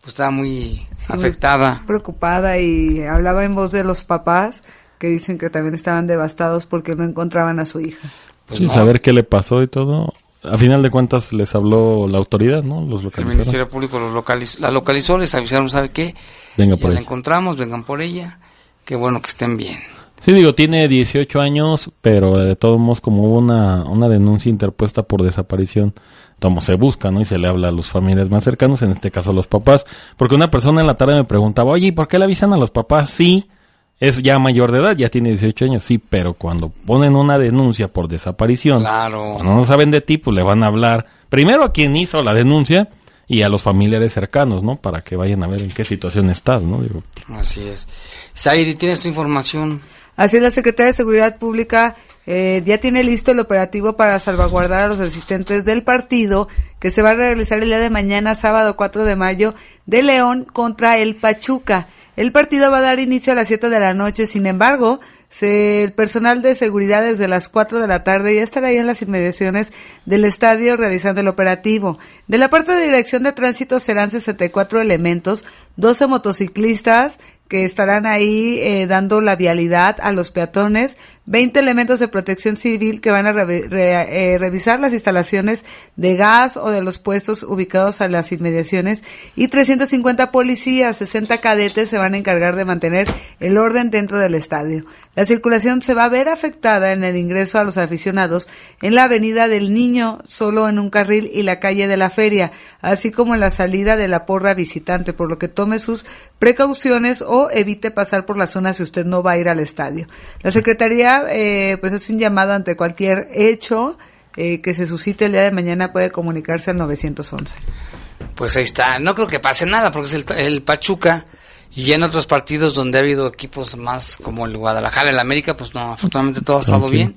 pues estaba muy Sí, muy afectada. preocupada y hablaba en voz de los papás que dicen que también estaban devastados porque no encontraban a su hija. Pues Sin no. saber qué le pasó y todo. A final de cuentas les habló la autoridad, ¿no? Los El. Ministerio Público los localiz- la localizó, les avisaron, ¿sabe qué? Venga ya por la encontramos, vengan por ella. Qué bueno que estén bien. Sí, digo, tiene 18 años, pero de todos modos, como hubo una, una denuncia interpuesta por desaparición, como se busca, ¿no? Y se le habla a los familiares más cercanos, en este caso a los papás. Porque una persona en la tarde me preguntaba, oye, ¿y por qué le avisan a los papás? Sí, es ya mayor de edad, ya tiene 18 años, sí, pero cuando ponen una denuncia por desaparición, Claro. cuando no saben de ti, pues le van a hablar primero a quien hizo la denuncia y a los familiares cercanos, ¿no? Para que vayan a ver en qué situación estás, ¿no? Digo, Así es. Saidi, ¿tienes tu información? Así es, la Secretaría de Seguridad Pública eh, ya tiene listo el operativo para salvaguardar a los asistentes del partido que se va a realizar el día de mañana, sábado 4 de mayo, de León contra el Pachuca. El partido va a dar inicio a las 7 de la noche, sin embargo, se, el personal de seguridad desde las 4 de la tarde ya estará ahí en las inmediaciones del estadio realizando el operativo. De la parte de dirección de tránsito serán 64 elementos, 12 motociclistas que estarán ahí eh, dando la vialidad a los peatones, 20 elementos de protección civil que van a eh, revisar las instalaciones de gas o de los puestos ubicados a las inmediaciones y 350 policías, 60 cadetes se van a encargar de mantener el orden dentro del estadio. La circulación se va a ver afectada en el ingreso a los aficionados en la avenida del Niño, solo en un carril y la calle de la feria, así como en la salida de la porra visitante, por lo que tome sus precauciones o evite pasar por la zona si usted no va a ir al estadio. La Secretaría eh, pues hace un llamado ante cualquier hecho eh, que se suscite el día de mañana puede comunicarse al 911. Pues ahí está. No creo que pase nada porque es el, el Pachuca. Y en otros partidos donde ha habido equipos más como el Guadalajara, el América, pues no, afortunadamente todo ha estado bien.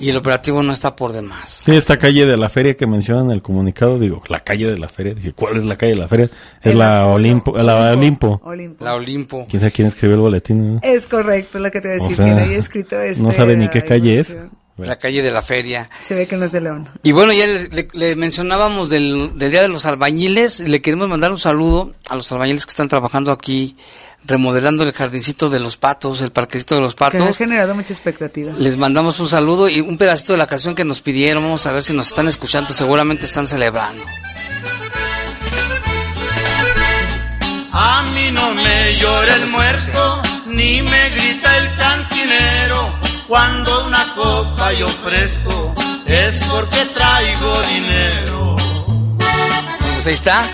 Y el operativo no está por demás. Sí, esta calle de la feria que mencionan en el comunicado, digo, la calle de la feria, dije, ¿cuál es la calle de la feria? Es El la Olimpo, la Olimpo. Olimpo. La Olimpo. ¿Quién sabe quién escribió el boletín? no? Es correcto lo que te voy a O decir, sea, que ahí escrito este, no sabe ni qué calle es. La calle de la feria. Se ve que no es de León. Y bueno, ya le, le- le mencionábamos del, del Día de los Albañiles. Le queremos mandar un saludo a los albañiles que están trabajando aquí, remodelando el jardincito de los patos, el parquecito de los Que ha patos. generado mucha expectativa. Les mandamos un saludo y un pedacito de la canción que nos pidieron. Vamos a ver si nos están escuchando. Seguramente están celebrando. A mí no me llora el muerto, ni me grita el cantinero. Cuando una copa yo ofrezco, es porque traigo dinero. Pues ahí está.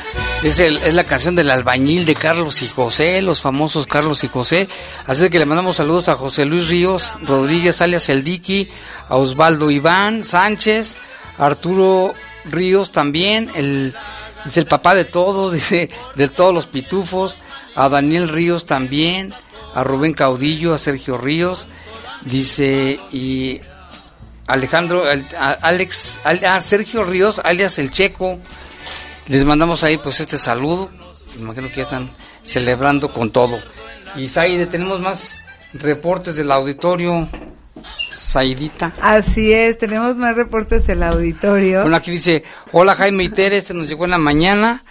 Es, el- es la canción del albañil de Carlos y José, los famosos Carlos y José. Así que le mandamos saludos a José Luis Ríos Rodríguez, alias El Diqui, a Osvaldo Iván Sánchez, Arturo Ríos también, el, es el papá de todos, dice, de todos los pitufos, a Daniel Ríos también, a Rubén Caudillo, a Sergio Ríos, dice, y Alejandro, al- a- Alex, al- a Sergio Ríos, alias El Checo, les mandamos ahí pues este saludo. Me imagino que ya están celebrando con todo. Y Saide, tenemos más reportes del auditorio. Saidita. Así es, tenemos más reportes del auditorio. Bueno, aquí dice, hola Jaime Iter, este nos llegó en la mañana.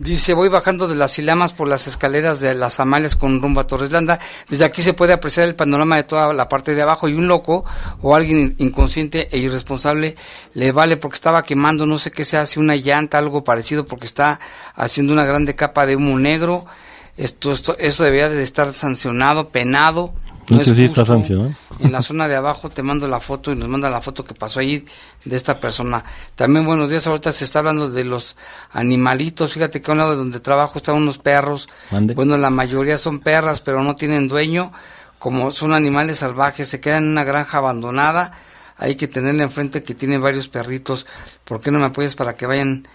Dice, voy bajando de las Silamas por las escaleras de las Amalias con rumbo a Torres Landa. Desde aquí se puede apreciar el panorama de toda la parte de abajo y un loco o alguien inconsciente e irresponsable le vale porque estaba quemando, no sé qué se hace, una llanta, algo parecido porque está haciendo una grande capa de humo negro. Esto, esto, esto debería de estar sancionado, penado. No es sí está justo. sancionado. En la zona de abajo te mando la foto y nos manda la foto que pasó ahí de esta persona. También buenos días, ahorita se está hablando de los animalitos. Fíjate que a un lado de donde trabajo están unos perros. Mande. Bueno, la mayoría son perras, pero no tienen dueño. Como son animales salvajes, se quedan en una granja abandonada. Hay que tenerle enfrente que tiene varios perritos. ¿Por qué no me apoyas para que vayan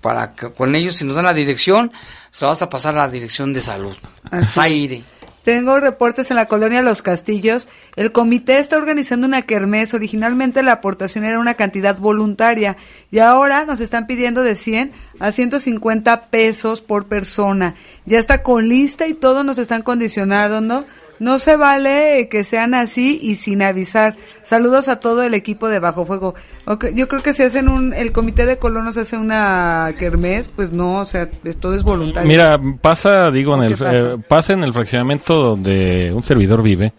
para que- con ellos? Si nos dan la dirección, se la vas a pasar a la dirección de salud. Zaire. Tengo reportes en la colonia Los Castillos. El comité está organizando una kermés. Originalmente la aportación era una cantidad voluntaria y ahora nos están pidiendo de 100 a 150 pesos por persona. Ya está con lista y todo nos están condicionando, ¿no? No se vale que sean así y sin avisar. Saludos a todo el equipo de Bajo Fuego. Ok, yo creo que si hacen un, el comité de colonos hace una kermés, pues no, o sea, todo es voluntario. Mira, pasa, digo, en ¿O el, pasa? eh, pasa en el fraccionamiento donde un servidor vive,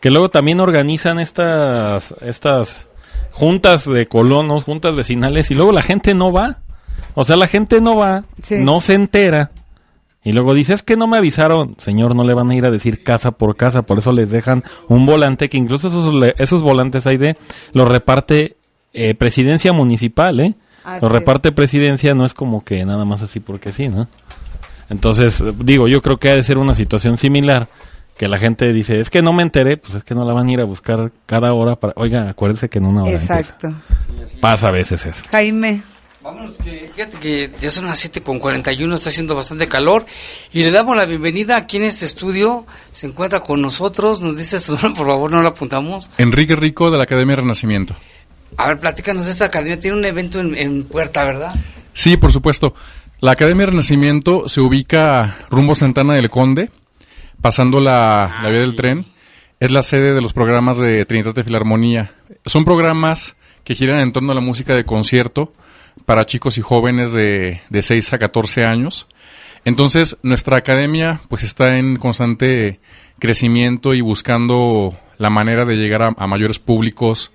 que luego también organizan estas, estas juntas de colonos, juntas vecinales, y luego la gente no va. O sea, la gente no va, no se entera. Y luego dice, es que no me avisaron. Señor, no le van a ir a decir casa por casa, por eso les dejan un volante, que incluso esos, esos volantes hay de, los reparte eh, presidencia municipal, ¿eh? Así Los es. reparte presidencia, no es como que nada más así porque sí, ¿no? Entonces, digo, yo creo que ha de ser una situación similar, que la gente dice, es que no me enteré, pues es que no la van a ir a buscar cada hora para, oiga, acuérdese que en una hora empieza. Exacto. Pasa a veces eso. Jaime. Vámonos, que, fíjate que ya son las 7 con 41, está haciendo bastante calor y le damos la bienvenida aquí en este estudio. Se encuentra con nosotros, nos dice su nombre, por favor, no lo apuntamos. Enrique Rico de la Academia Renacimiento. A ver, platícanos, esta academia tiene un evento en, en Puerta, ¿verdad? Sí, por supuesto. La Academia Renacimiento se ubica rumbo Santana del Conde, pasando la, la vía del tren. Es la sede de los programas de Trinidad de Filarmonía. Son programas que giran en torno a la música de concierto para chicos y jóvenes de, de 6 a 14 años. Entonces, nuestra academia pues está en constante crecimiento y buscando la manera de llegar a, a mayores públicos,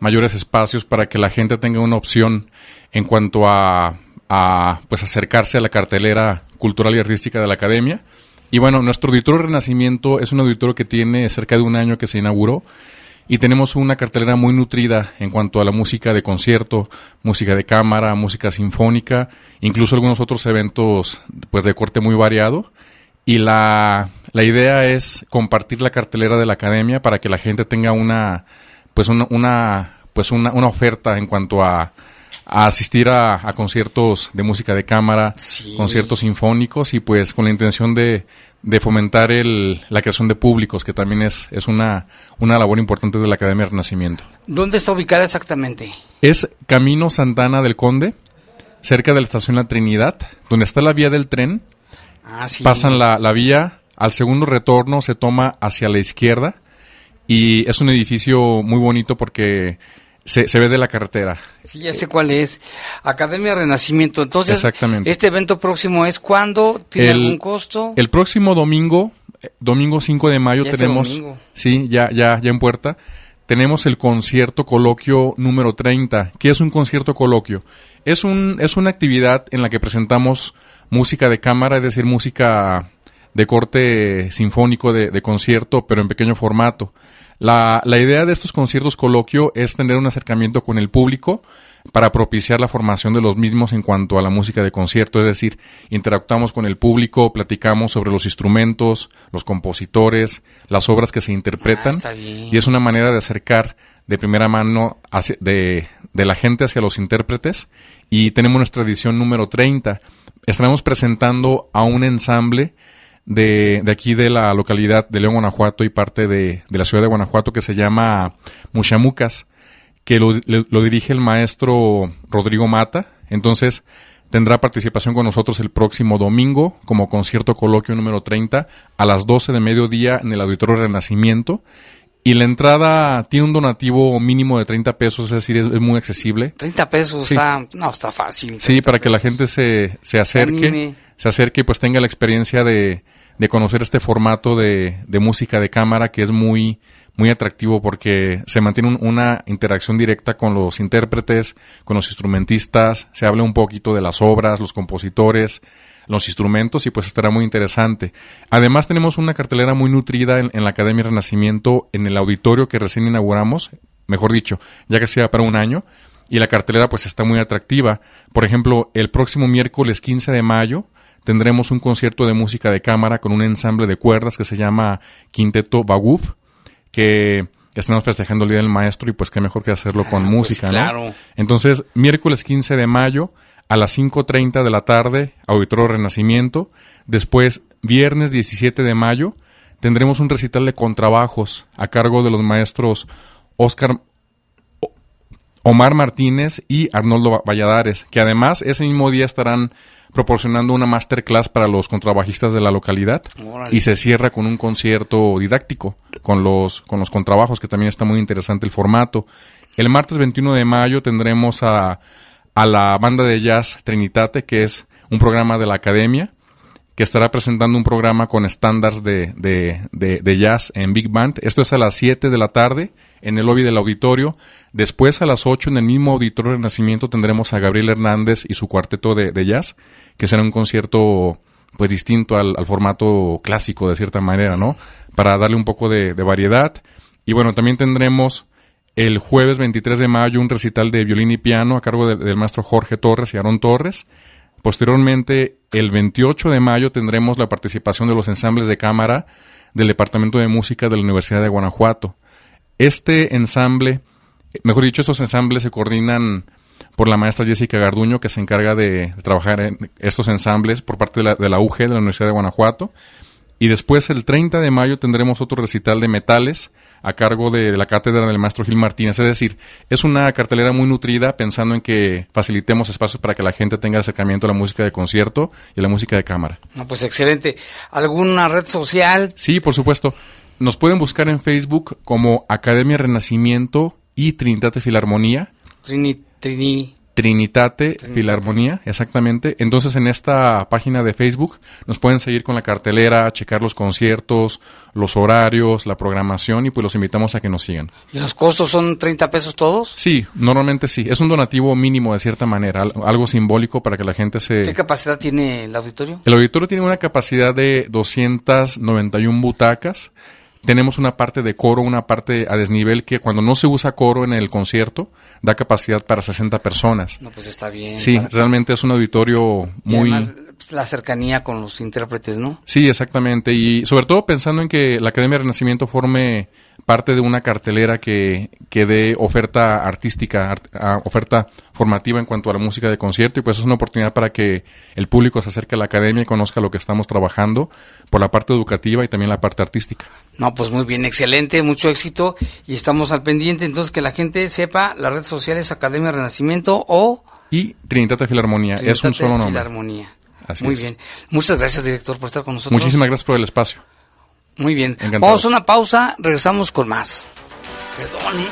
mayores espacios para que la gente tenga una opción en cuanto a, a pues acercarse a la cartelera cultural y artística de la academia. Y bueno, nuestro auditorio Renacimiento es un auditorio que tiene cerca de un año que se inauguró y tenemos una cartelera muy nutrida en cuanto a la música de concierto, música de cámara, música sinfónica, incluso algunos otros eventos pues de corte muy variado. Y la, la idea es compartir la cartelera de la academia para que la gente tenga una pues una, una pues una, una oferta en cuanto a, a asistir a, a, conciertos de música de cámara, sí. conciertos sinfónicos y pues con la intención de, de fomentar el, la creación de públicos, que también es, es una, una labor importante de la Academia Renacimiento. ¿Dónde está ubicada exactamente? Es Camino Santana del Conde, cerca de la estación La Trinidad, donde está la vía del tren. Ah, sí. Pasan la, la vía, al segundo retorno se toma hacia la izquierda y es un edificio muy bonito porque se, se, ve de la carretera. Sí, ya sé cuál es. Academia Renacimiento. Entonces, Exactamente. ¿este evento próximo es cuándo? ¿Tiene el, algún costo? El próximo domingo, eh, domingo 5 de mayo, ya tenemos. Sí, ya, ya, ya en puerta. Tenemos el concierto coloquio número 30. ¿Qué es un concierto coloquio? Es, un, es una actividad en la que presentamos música de cámara, es decir, música de corte sinfónico de, de concierto, pero en pequeño formato. La, la, idea de estos conciertos coloquio es tener un acercamiento con el público para propiciar la formación de los mismos en cuanto a la música de concierto, es decir, interactuamos con el público, platicamos sobre los instrumentos, los compositores, las obras que se interpretan. Ah, y es una manera de acercar de primera mano hacia, de, de la gente hacia los intérpretes. Y tenemos nuestra edición número 30. Estaremos presentando a un ensamble de, de, aquí de la localidad de León, Guanajuato y parte de, de la ciudad de Guanajuato que se llama Muchamucas, que lo, lo, dirige el maestro Rodrigo Mata. Entonces tendrá participación con nosotros el próximo domingo como concierto coloquio número 30 a las 12 de mediodía en el Auditorio Renacimiento. Y la entrada tiene un donativo mínimo de 30 pesos, es decir, es, es muy accesible. 30 pesos, Sí. está, no, está fácil. Sí, para que la gente se, se acerque, anime. se acerque y pues tenga la experiencia de, de conocer este formato de, de música de cámara que es muy, muy atractivo porque se mantiene un- una interacción directa con los intérpretes, con los instrumentistas, se habla un poquito de las obras, los compositores, los instrumentos y pues estará muy interesante. Además tenemos una cartelera muy nutrida en, la Academia Renacimiento, en el auditorio que recién inauguramos, mejor dicho, ya que sea para un año, y la cartelera pues está muy atractiva. Por ejemplo, el próximo miércoles 15 de mayo tendremos un concierto de música de cámara con un ensamble de cuerdas que se llama Quinteto Baguf, que estamos festejando el Día del Maestro y pues qué mejor que hacerlo con música, pues, claro. ¿no? Entonces, miércoles 15 de mayo a las 5.30 de la tarde, Auditorio Renacimiento. Después, viernes 17 de mayo, tendremos un recital de contrabajos a cargo de los maestros Oscar Omar Martínez y Arnoldo Va- Valladares, que además ese mismo día estarán proporcionando una masterclass para los contrabajistas de la localidad y se cierra con un concierto didáctico con los con los contrabajos que también está muy interesante el formato. El martes 21 de mayo tendremos a a la banda de jazz Trinitate, que es un programa de la academia, que estará presentando un programa con estándares de, de, de, de jazz en Big Band. Esto es a las 7 de la tarde en el lobby del auditorio. Después a las 8 en el mismo auditorio de Renacimiento tendremos a Gabriel Hernández y su cuarteto de, jazz, que será un concierto pues distinto al, al formato clásico de cierta manera, ¿no? Para darle un poco de, variedad. Y bueno, también tendremos el jueves 23 de mayo un recital de violín y piano a cargo de- del maestro Jorge Torres y Aarón Torres. Posteriormente, el 28 de mayo tendremos la participación de los ensambles de cámara del Departamento de Música de la Universidad de Guanajuato. Este ensamble, mejor dicho, estos ensambles se coordinan por la maestra Jessica Garduño, que se encarga de, trabajar en estos ensambles por parte de la, de la UG de la Universidad de Guanajuato. Y después, el 30 de mayo, tendremos otro recital de metales a cargo de la cátedra del maestro Gil Martínez. Es decir, es una cartelera muy nutrida pensando en que facilitemos espacios para que la gente tenga acercamiento a la música de concierto y a la música de cámara. No, pues excelente. ¿Alguna red social? Sí, por supuesto. Nos pueden buscar en Facebook como Academia Renacimiento y Trinitate Filarmonía. Trini, Trini. Trinitate, Filarmonía, exactamente. Entonces en esta página de Facebook nos pueden seguir con la cartelera, checar los conciertos, los horarios, la programación y pues los invitamos a que nos sigan. ¿Y los costos son 30 pesos todos? Sí, normalmente sí. Es un donativo mínimo de cierta manera, al- algo simbólico para que la gente se... ¿Qué capacidad tiene el auditorio? El auditorio tiene una capacidad de 291 butacas. Tenemos una parte de coro, una parte a desnivel que cuando no se usa coro en el concierto da capacidad para 60 personas. No, pues está bien. Sí, para- realmente es un auditorio Y muy... además, pues, la cercanía con los intérpretes, ¿no? Sí, exactamente. Y sobre todo pensando en que la Academia de Renacimiento forme parte de una cartelera que, que dé oferta artística, art- a- oferta formativa en cuanto a la música de concierto. Y pues es una oportunidad para que el público se acerque a la academia y conozca lo que estamos trabajando por la parte educativa y también la parte artística. No, pues muy bien, excelente, mucho éxito y estamos al pendiente. Entonces, que la gente sepa, las redes sociales Academia Renacimiento o Y Trinitate Filarmonía, es un Trinitate solo nombre. Filarmonía. Así muy es. bien. Muchas gracias, director, por estar con nosotros. Muchísimas gracias por el espacio. Muy bien. Encantado. Vamos a una pausa, regresamos con más. Perdone.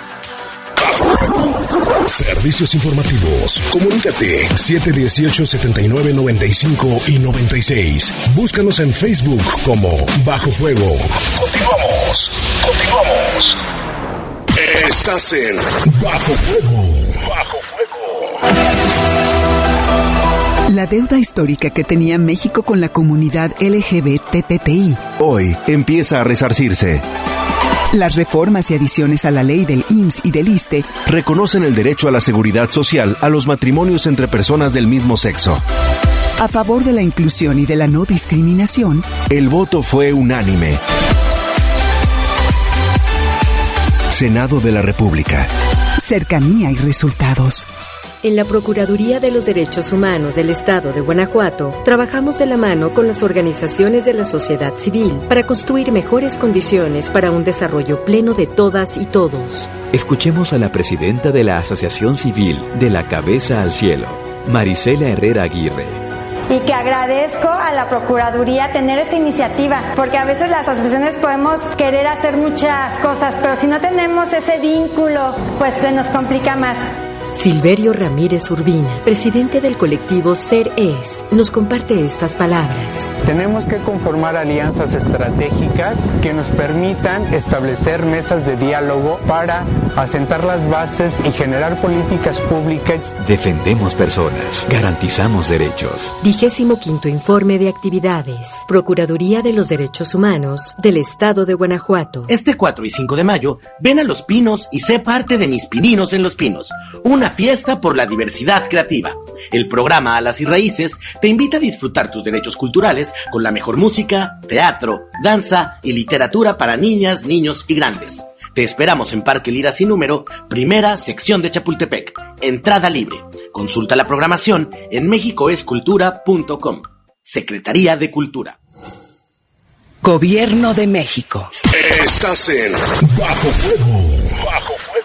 Servicios informativos. Comunícate 718-7995 y 96. Búscanos en Facebook como Bajo Fuego. Continuamos. Continuamos. Estás en Bajo Fuego. Bajo La deuda histórica que tenía México con la comunidad LGBTTI. Hoy empieza a resarcirse. Las reformas y adiciones a la ley del IMSS y del ISTE Reconocen el derecho a la seguridad social a los matrimonios entre personas del mismo sexo. a favor de la inclusión y de la no discriminación. El voto fue unánime. Senado de la República. Cercanía y resultados. En la Procuraduría de los Derechos Humanos del Estado de Guanajuato, trabajamos de la mano con las organizaciones de la sociedad civil para construir mejores condiciones para un desarrollo pleno de todas y todos. Escuchemos a la presidenta de la Asociación Civil de la Cabeza al Cielo, Marisela Herrera Aguirre. y que agradezco a la Procuraduría tener esta iniciativa, porque a veces las asociaciones podemos querer hacer muchas cosas, pero si no tenemos ese vínculo, pues se nos complica más. Silverio Ramírez Urbina, presidente del colectivo Ser Es, nos comparte estas palabras. Tenemos que conformar alianzas estratégicas que nos permitan establecer mesas de diálogo para asentar las bases y generar políticas públicas. Defendemos personas, garantizamos derechos. Vigésimo quinto informe de actividades. Procuraduría de los Derechos Humanos del Estado de Guanajuato. Este 4 y 5 de mayo, ven a Los Pinos y sé parte de Mis Pininos en Los Pinos, una fiesta por la diversidad creativa. El programa Alas y Raíces te invita a disfrutar tus derechos culturales con la mejor música, teatro, danza y literatura para niñas, niños y grandes. Te esperamos en Parque Lira sin número, primera sección de Chapultepec. Entrada libre. Consulta la programación en mexicoescultura.com. Secretaría de Cultura. Gobierno de México. Estás en Bajo Fuego. Bajo Fuego.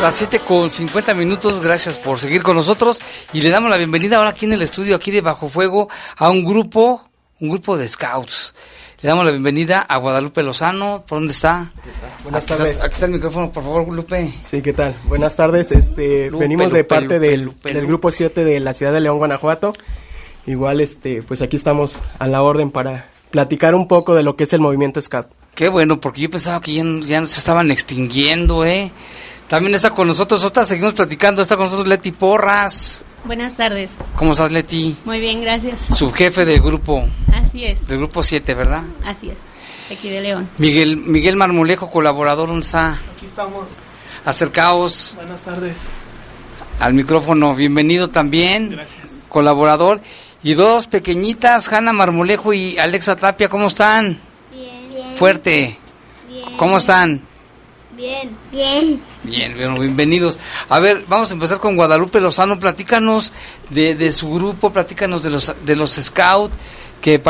Las 7 con 50 minutos, gracias por seguir con nosotros y le damos la bienvenida ahora aquí en el estudio, aquí de Bajo Fuego, a un grupo, un grupo de scouts. Le damos la bienvenida a Guadalupe Lozano, ¿por dónde está? Buenas Aquí está- tardes. aquí está el micrófono, por favor, Lupe. Sí, ¿qué tal? Buenas tardes. Este, Lupe, venimos de parte Lupe, del, del grupo 7 de la ciudad de León, Guanajuato. Igual, este, pues aquí estamos a la orden para platicar un poco de lo que es el movimiento Scout. Qué bueno, porque yo pensaba que ya, no- ya se estaban extinguiendo, ¿eh? También está con nosotros, otra seguimos platicando, está con nosotros Leti Porras. Buenas tardes. ¿Cómo estás, Leti? Muy bien, gracias. Subjefe del grupo. Así es. Del grupo 7, ¿verdad? Así es. Aquí de León. Miguel Miguel Marmolejo, colaborador, ¿dónde está? Aquí estamos. Acercaos. Buenas tardes. Al micrófono, bienvenido también. Gracias. Colaborador. Y dos pequeñitas, Hanna Marmolejo y Alexa Tapia, ¿cómo están? Bien. Fuerte. Bien. ¿Cómo están? Bien. Bien. Bien, bien, bienvenidos. A ver, vamos a empezar con Guadalupe Lozano. Platícanos de, de su grupo, platícanos de los, de los Scout, que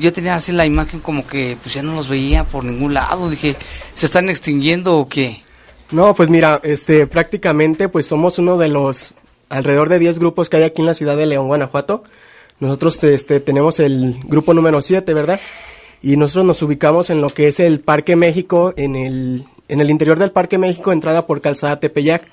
yo tenía así la imagen como que pues ya no los veía por ningún lado. Dije, ¿se están extinguiendo o qué? No, pues mira, este, prácticamente pues somos uno de los alrededor de 10 grupos que hay aquí en la ciudad de León, Guanajuato. Nosotros este, tenemos el grupo número 7, ¿verdad? Y nosotros nos ubicamos en lo que es el Parque México, en el, en el interior del Parque México, entrada por Calzada Tepeyac.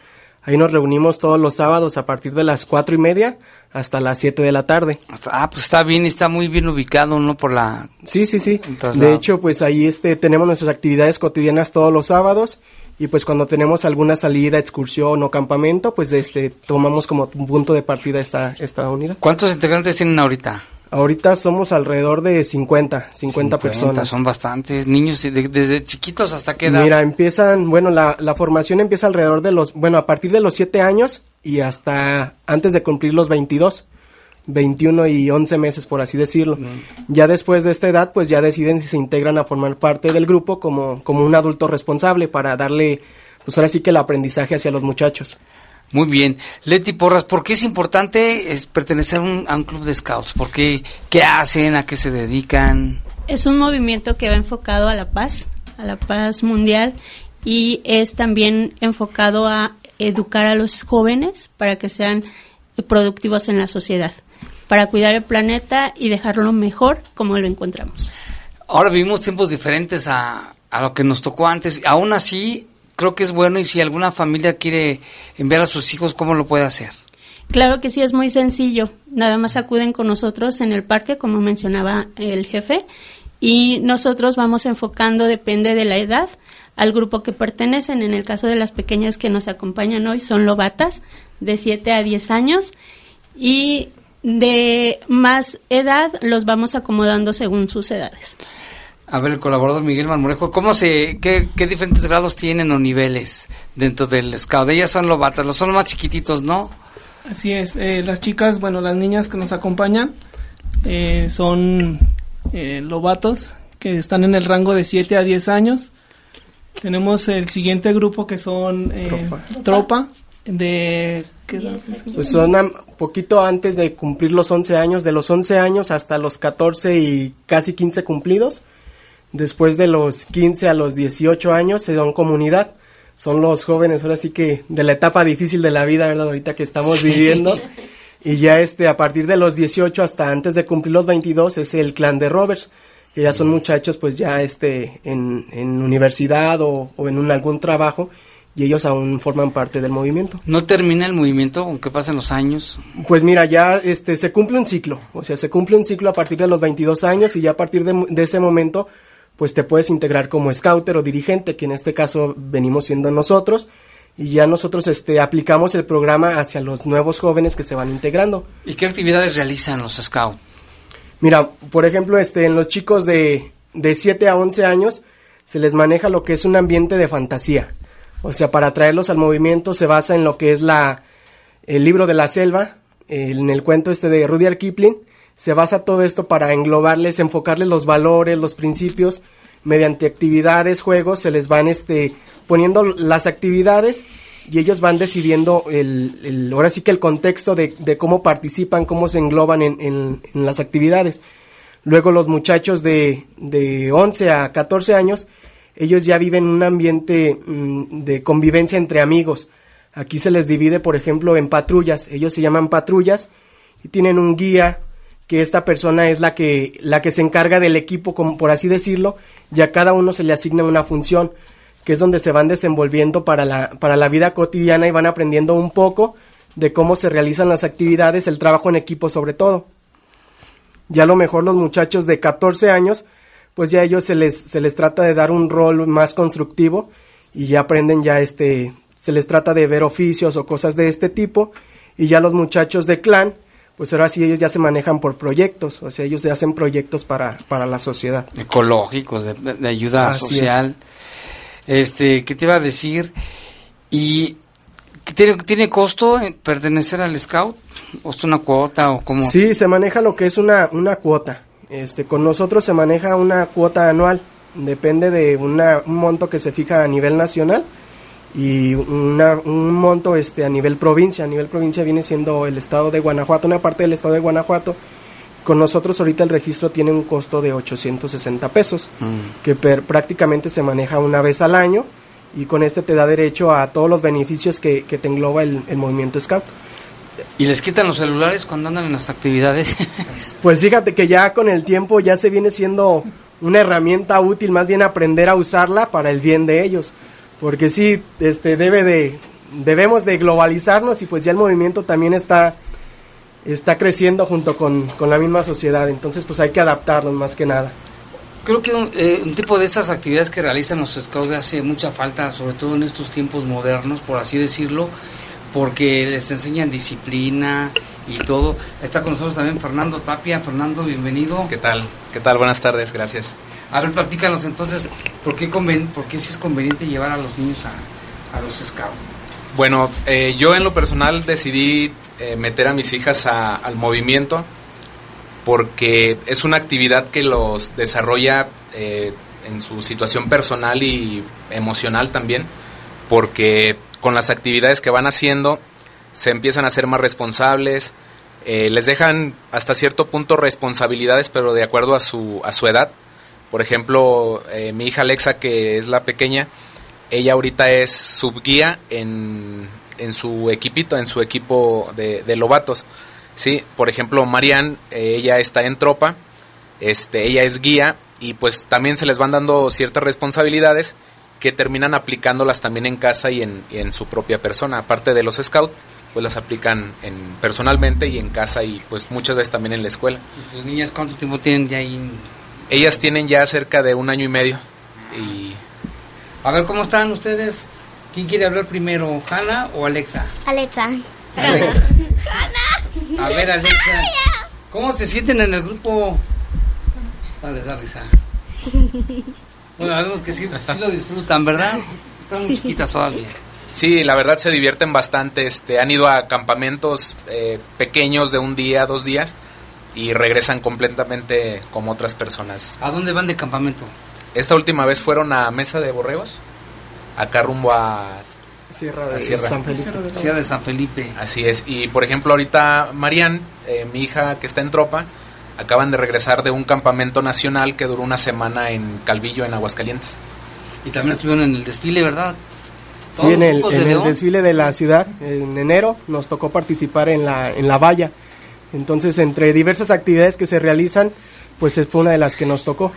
Ahí nos reunimos todos los sábados a partir de las cuatro y media hasta las 7 de la tarde. Ah, pues está bien, está muy bien ubicado, ¿no? Por la... Sí, sí, sí. Entonces, De hecho, pues ahí este tenemos nuestras actividades cotidianas todos los sábados y pues cuando tenemos alguna salida, excursión o campamento, pues este tomamos como punto de partida esta esta unidad. ¿Cuántos integrantes tienen ahorita? Ahorita somos alrededor de 50, 50, personas. Son bastantes niños, de- desde chiquitos hasta qué edad. Mira, empiezan, bueno, la, la formación empieza alrededor de los, bueno, a partir de los 7 años y hasta antes de cumplir los 22, 21 y 11 meses, por así decirlo. Ya después de esta edad, pues ya deciden si se integran a formar parte del grupo como, como un adulto responsable para darle, pues ahora sí que el aprendizaje hacia los muchachos. Muy bien. Leti Porras, ¿por qué es importante es pertenecer a un, a un club de scouts? ¿Por qué? ¿Qué hacen? ¿A qué se dedican? Es un movimiento que va enfocado a la paz, a la paz mundial y es también enfocado a educar a los jóvenes para que sean productivos en la sociedad, para cuidar el planeta y dejarlo mejor como lo encontramos. Ahora vivimos tiempos diferentes a, a lo que nos tocó antes. Aún así, creo que es bueno y si alguna familia quiere enviar a sus hijos, ¿cómo lo puede hacer? Claro que sí, es muy sencillo. Nada más acuden con nosotros en el parque, como mencionaba el jefe, y nosotros vamos enfocando, depende de la edad, al grupo que pertenecen. En el caso de las pequeñas que nos acompañan hoy son lobatas de 7 a 10 años y de más edad los vamos acomodando según sus edades. A ver, el colaborador Miguel Marmolejo, ¿cómo se, qué, qué diferentes grados tienen o niveles dentro del scout? Ellas son lobatas, los son los más chiquititos, ¿no? Así es, eh, las chicas, bueno, las niñas que nos acompañan eh, son eh, lobatos que están en el rango de 7 a 10 años. Tenemos el siguiente grupo que son eh, tropa. de... ¿qué edad es? Pues son un poquito antes de cumplir los 11 años, de los 11 años hasta los 14 y casi 15 cumplidos. Después de los 15 a los 18 años se dan comunidad. Son los jóvenes, ahora sí que de la etapa difícil de la vida, ¿verdad? Ahorita que estamos Sí. viviendo. Y ya este, a partir de los 18 hasta antes de cumplir los 22 es el clan de Roberts, que ya son muchachos pues ya este, en, en universidad o, o en un, algún trabajo y ellos aún forman parte del movimiento. ¿No termina el movimiento aunque pasen los años? Pues mira, ya este se cumple un ciclo, o sea, se cumple un ciclo a partir de los 22 años y ya a partir de, de ese momento pues te puedes integrar como scouter o dirigente, que en este caso venimos siendo nosotros y ya nosotros este aplicamos el programa hacia los nuevos jóvenes que se van integrando. ¿Y qué actividades realizan los scouts? Mira, por ejemplo, este en los chicos de de 7 a 11 años se les maneja lo que es un ambiente de fantasía. O sea, para traerlos al movimiento se basa en lo que es la el libro de la selva, en el cuento este de Rudyard Kipling, se basa todo esto para englobarles, enfocarles los valores, los principios, mediante actividades, juegos, se les van este poniendo las actividades y ellos van decidiendo el, el- ahora sí que el contexto de, de cómo participan, cómo se engloban en, en- las actividades. Luego los muchachos de, de 11 a 14 años, ellos ya viven un ambiente mm, de convivencia entre amigos. Aquí se les divide, por ejemplo, en patrullas. Ellos se llaman patrullas y tienen un guía que esta persona es la que la que se encarga del equipo, como por así decirlo, y a cada uno se le asigna una función, que es donde se van desenvolviendo para la para la vida cotidiana y van aprendiendo un poco de cómo se realizan las actividades, el trabajo en equipo sobre todo. Ya a lo mejor los muchachos de 14 años, pues ya a ellos se les, se les trata de dar un rol más constructivo y ya aprenden ya este se les trata de ver oficios o cosas de este tipo y ya los muchachos de clan pues ahora sí ellos ya se manejan por proyectos, o sea, ellos se hacen proyectos para, para la sociedad. Ecológicos, de, de ayuda Así social. Este, ¿qué te iba a decir? ¿Y tiene, tiene costo pertenecer al Scout? ¿O es una cuota o cómo? Sí, se maneja lo que es una, una cuota. Este, con nosotros se maneja una cuota anual, depende de una, un monto que se fija a nivel nacional y una, un monto este a nivel provincia. A nivel provincia viene siendo el estado de Guanajuato, una parte del estado de Guanajuato. Con nosotros ahorita el registro tiene un costo de 860 pesos, Mm. que per- prácticamente se maneja una vez al año y con este te da derecho a todos los beneficios que, que te engloba el, el movimiento Scout. ¿Y les quitan los celulares cuando andan en las actividades? Pues fíjate que ya con el tiempo ya se viene siendo una herramienta útil, más bien aprender a usarla para el bien de ellos. Porque sí, este debe de debemos de globalizarnos y pues ya el movimiento también está está creciendo junto con, con la misma sociedad, entonces pues hay que adaptarnos más que nada. Creo que un, eh, un tipo de esas actividades que realizan los scouts hace mucha falta, sobre todo en estos tiempos modernos, por así decirlo, porque les enseñan disciplina y todo. Está con nosotros también Fernando Tapia. Fernando, bienvenido. ¿Qué tal? ¿Qué tal? Buenas tardes, gracias. A ver, platícanos entonces, ¿por qué, sí es conveniente llevar a los niños a, a los scouts? Bueno, eh, yo en lo personal decidí eh, meter a mis hijas a- al movimiento porque es una actividad que los desarrolla eh, en su situación personal y emocional también, porque con las actividades que van haciendo se empiezan a ser más responsables, eh, les dejan hasta cierto punto responsabilidades, pero de acuerdo a su, a su edad. Por ejemplo, eh, mi hija Alexa, que es la pequeña, ella ahorita es subguía en, en su equipito, en su equipo de, de lobatos. Sí, por ejemplo, Marian, eh, ella está en tropa, este, ella es guía y pues también se les van dando ciertas responsabilidades que terminan aplicándolas también en casa y en, y en su propia persona. Aparte de los scouts, pues las aplican en, personalmente y en casa y pues muchas veces también en la escuela. ¿Y ¿Tus niñas cuánto tiempo tienen ya ahí? Ellas tienen ya cerca de un año y medio y A ver, ¿cómo están ustedes? ¿Quién quiere hablar primero, Hanna o Alexa? Alexa. A ver, Alexa, ¿cómo se sienten en el grupo? Les da risa. Bueno, sabemos que sí, sí lo disfrutan, ¿verdad? Están muy chiquitas todavía. Sí, la verdad se divierten bastante. Este, han ido a campamentos eh, pequeños de un día, dos días y regresan completamente como otras personas. ¿A dónde van de campamento? Esta última vez fueron a Mesa de Borregos, acá rumbo a Sierra a de San Felipe. Sierra de San Felipe. Así es. Y por ejemplo, ahorita Marian, eh, mi hija que está en tropa, acaban de regresar de un campamento nacional que duró una semana en Calvillo, en Aguascalientes. Y también estuvieron en el desfile, ¿verdad? Sí, en el, grupos de en el desfile de la ciudad, en enero, nos tocó participar en la, en la valla. Entonces, entre diversas actividades que se realizan, pues fue una de las que nos tocó.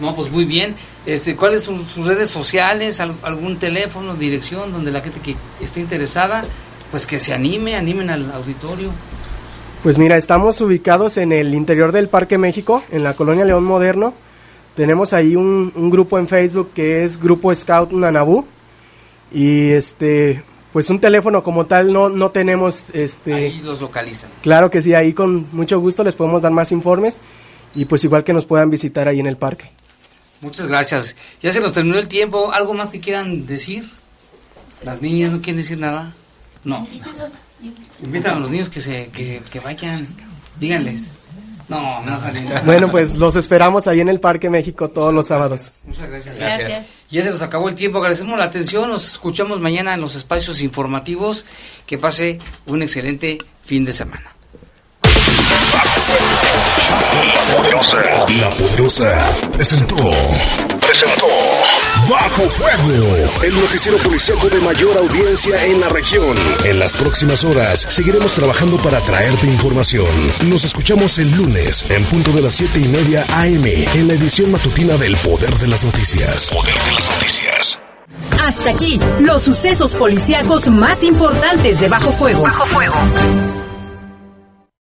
No, pues muy bien. Este, ¿Cuáles son sus redes sociales? Al- ¿Algún teléfono, dirección donde la gente que esté interesada, pues que se anime, animen al auditorio? Pues mira, estamos ubicados en el interior del Parque México, en la colonia León Moderno. Tenemos ahí un, un grupo en Facebook que es Grupo Scout Nanabú. Y este, pues un teléfono como tal no, no tenemos, este... Ahí los localizan. Claro que sí, ahí con mucho gusto les podemos dar más informes y pues igual que nos puedan visitar ahí en el parque. Muchas gracias. Ya se nos terminó el tiempo. ¿Algo más que quieran decir? ¿Las niñas no quieren decir nada? No. Invitan a los niños que se que, que vayan. Díganles. No, no salen. Bueno, pues los esperamos ahí en el Parque México todos los sábados. Muchas gracias. Gracias. Ya se nos acabó el tiempo. Agradecemos la atención. Nos escuchamos mañana en los espacios informativos. Que pase un excelente fin de semana. La Poderosa. Presentó. Bajo Fuego, el noticiero policíaco de mayor audiencia en la región. En las próximas horas seguiremos trabajando para traerte información. Nos escuchamos el lunes en punto de las siete y media AM en la edición matutina del Poder de las Noticias. Poder de las Noticias. Hasta aquí, los sucesos policíacos más importantes de Bajo Fuego. Bajo Fuego.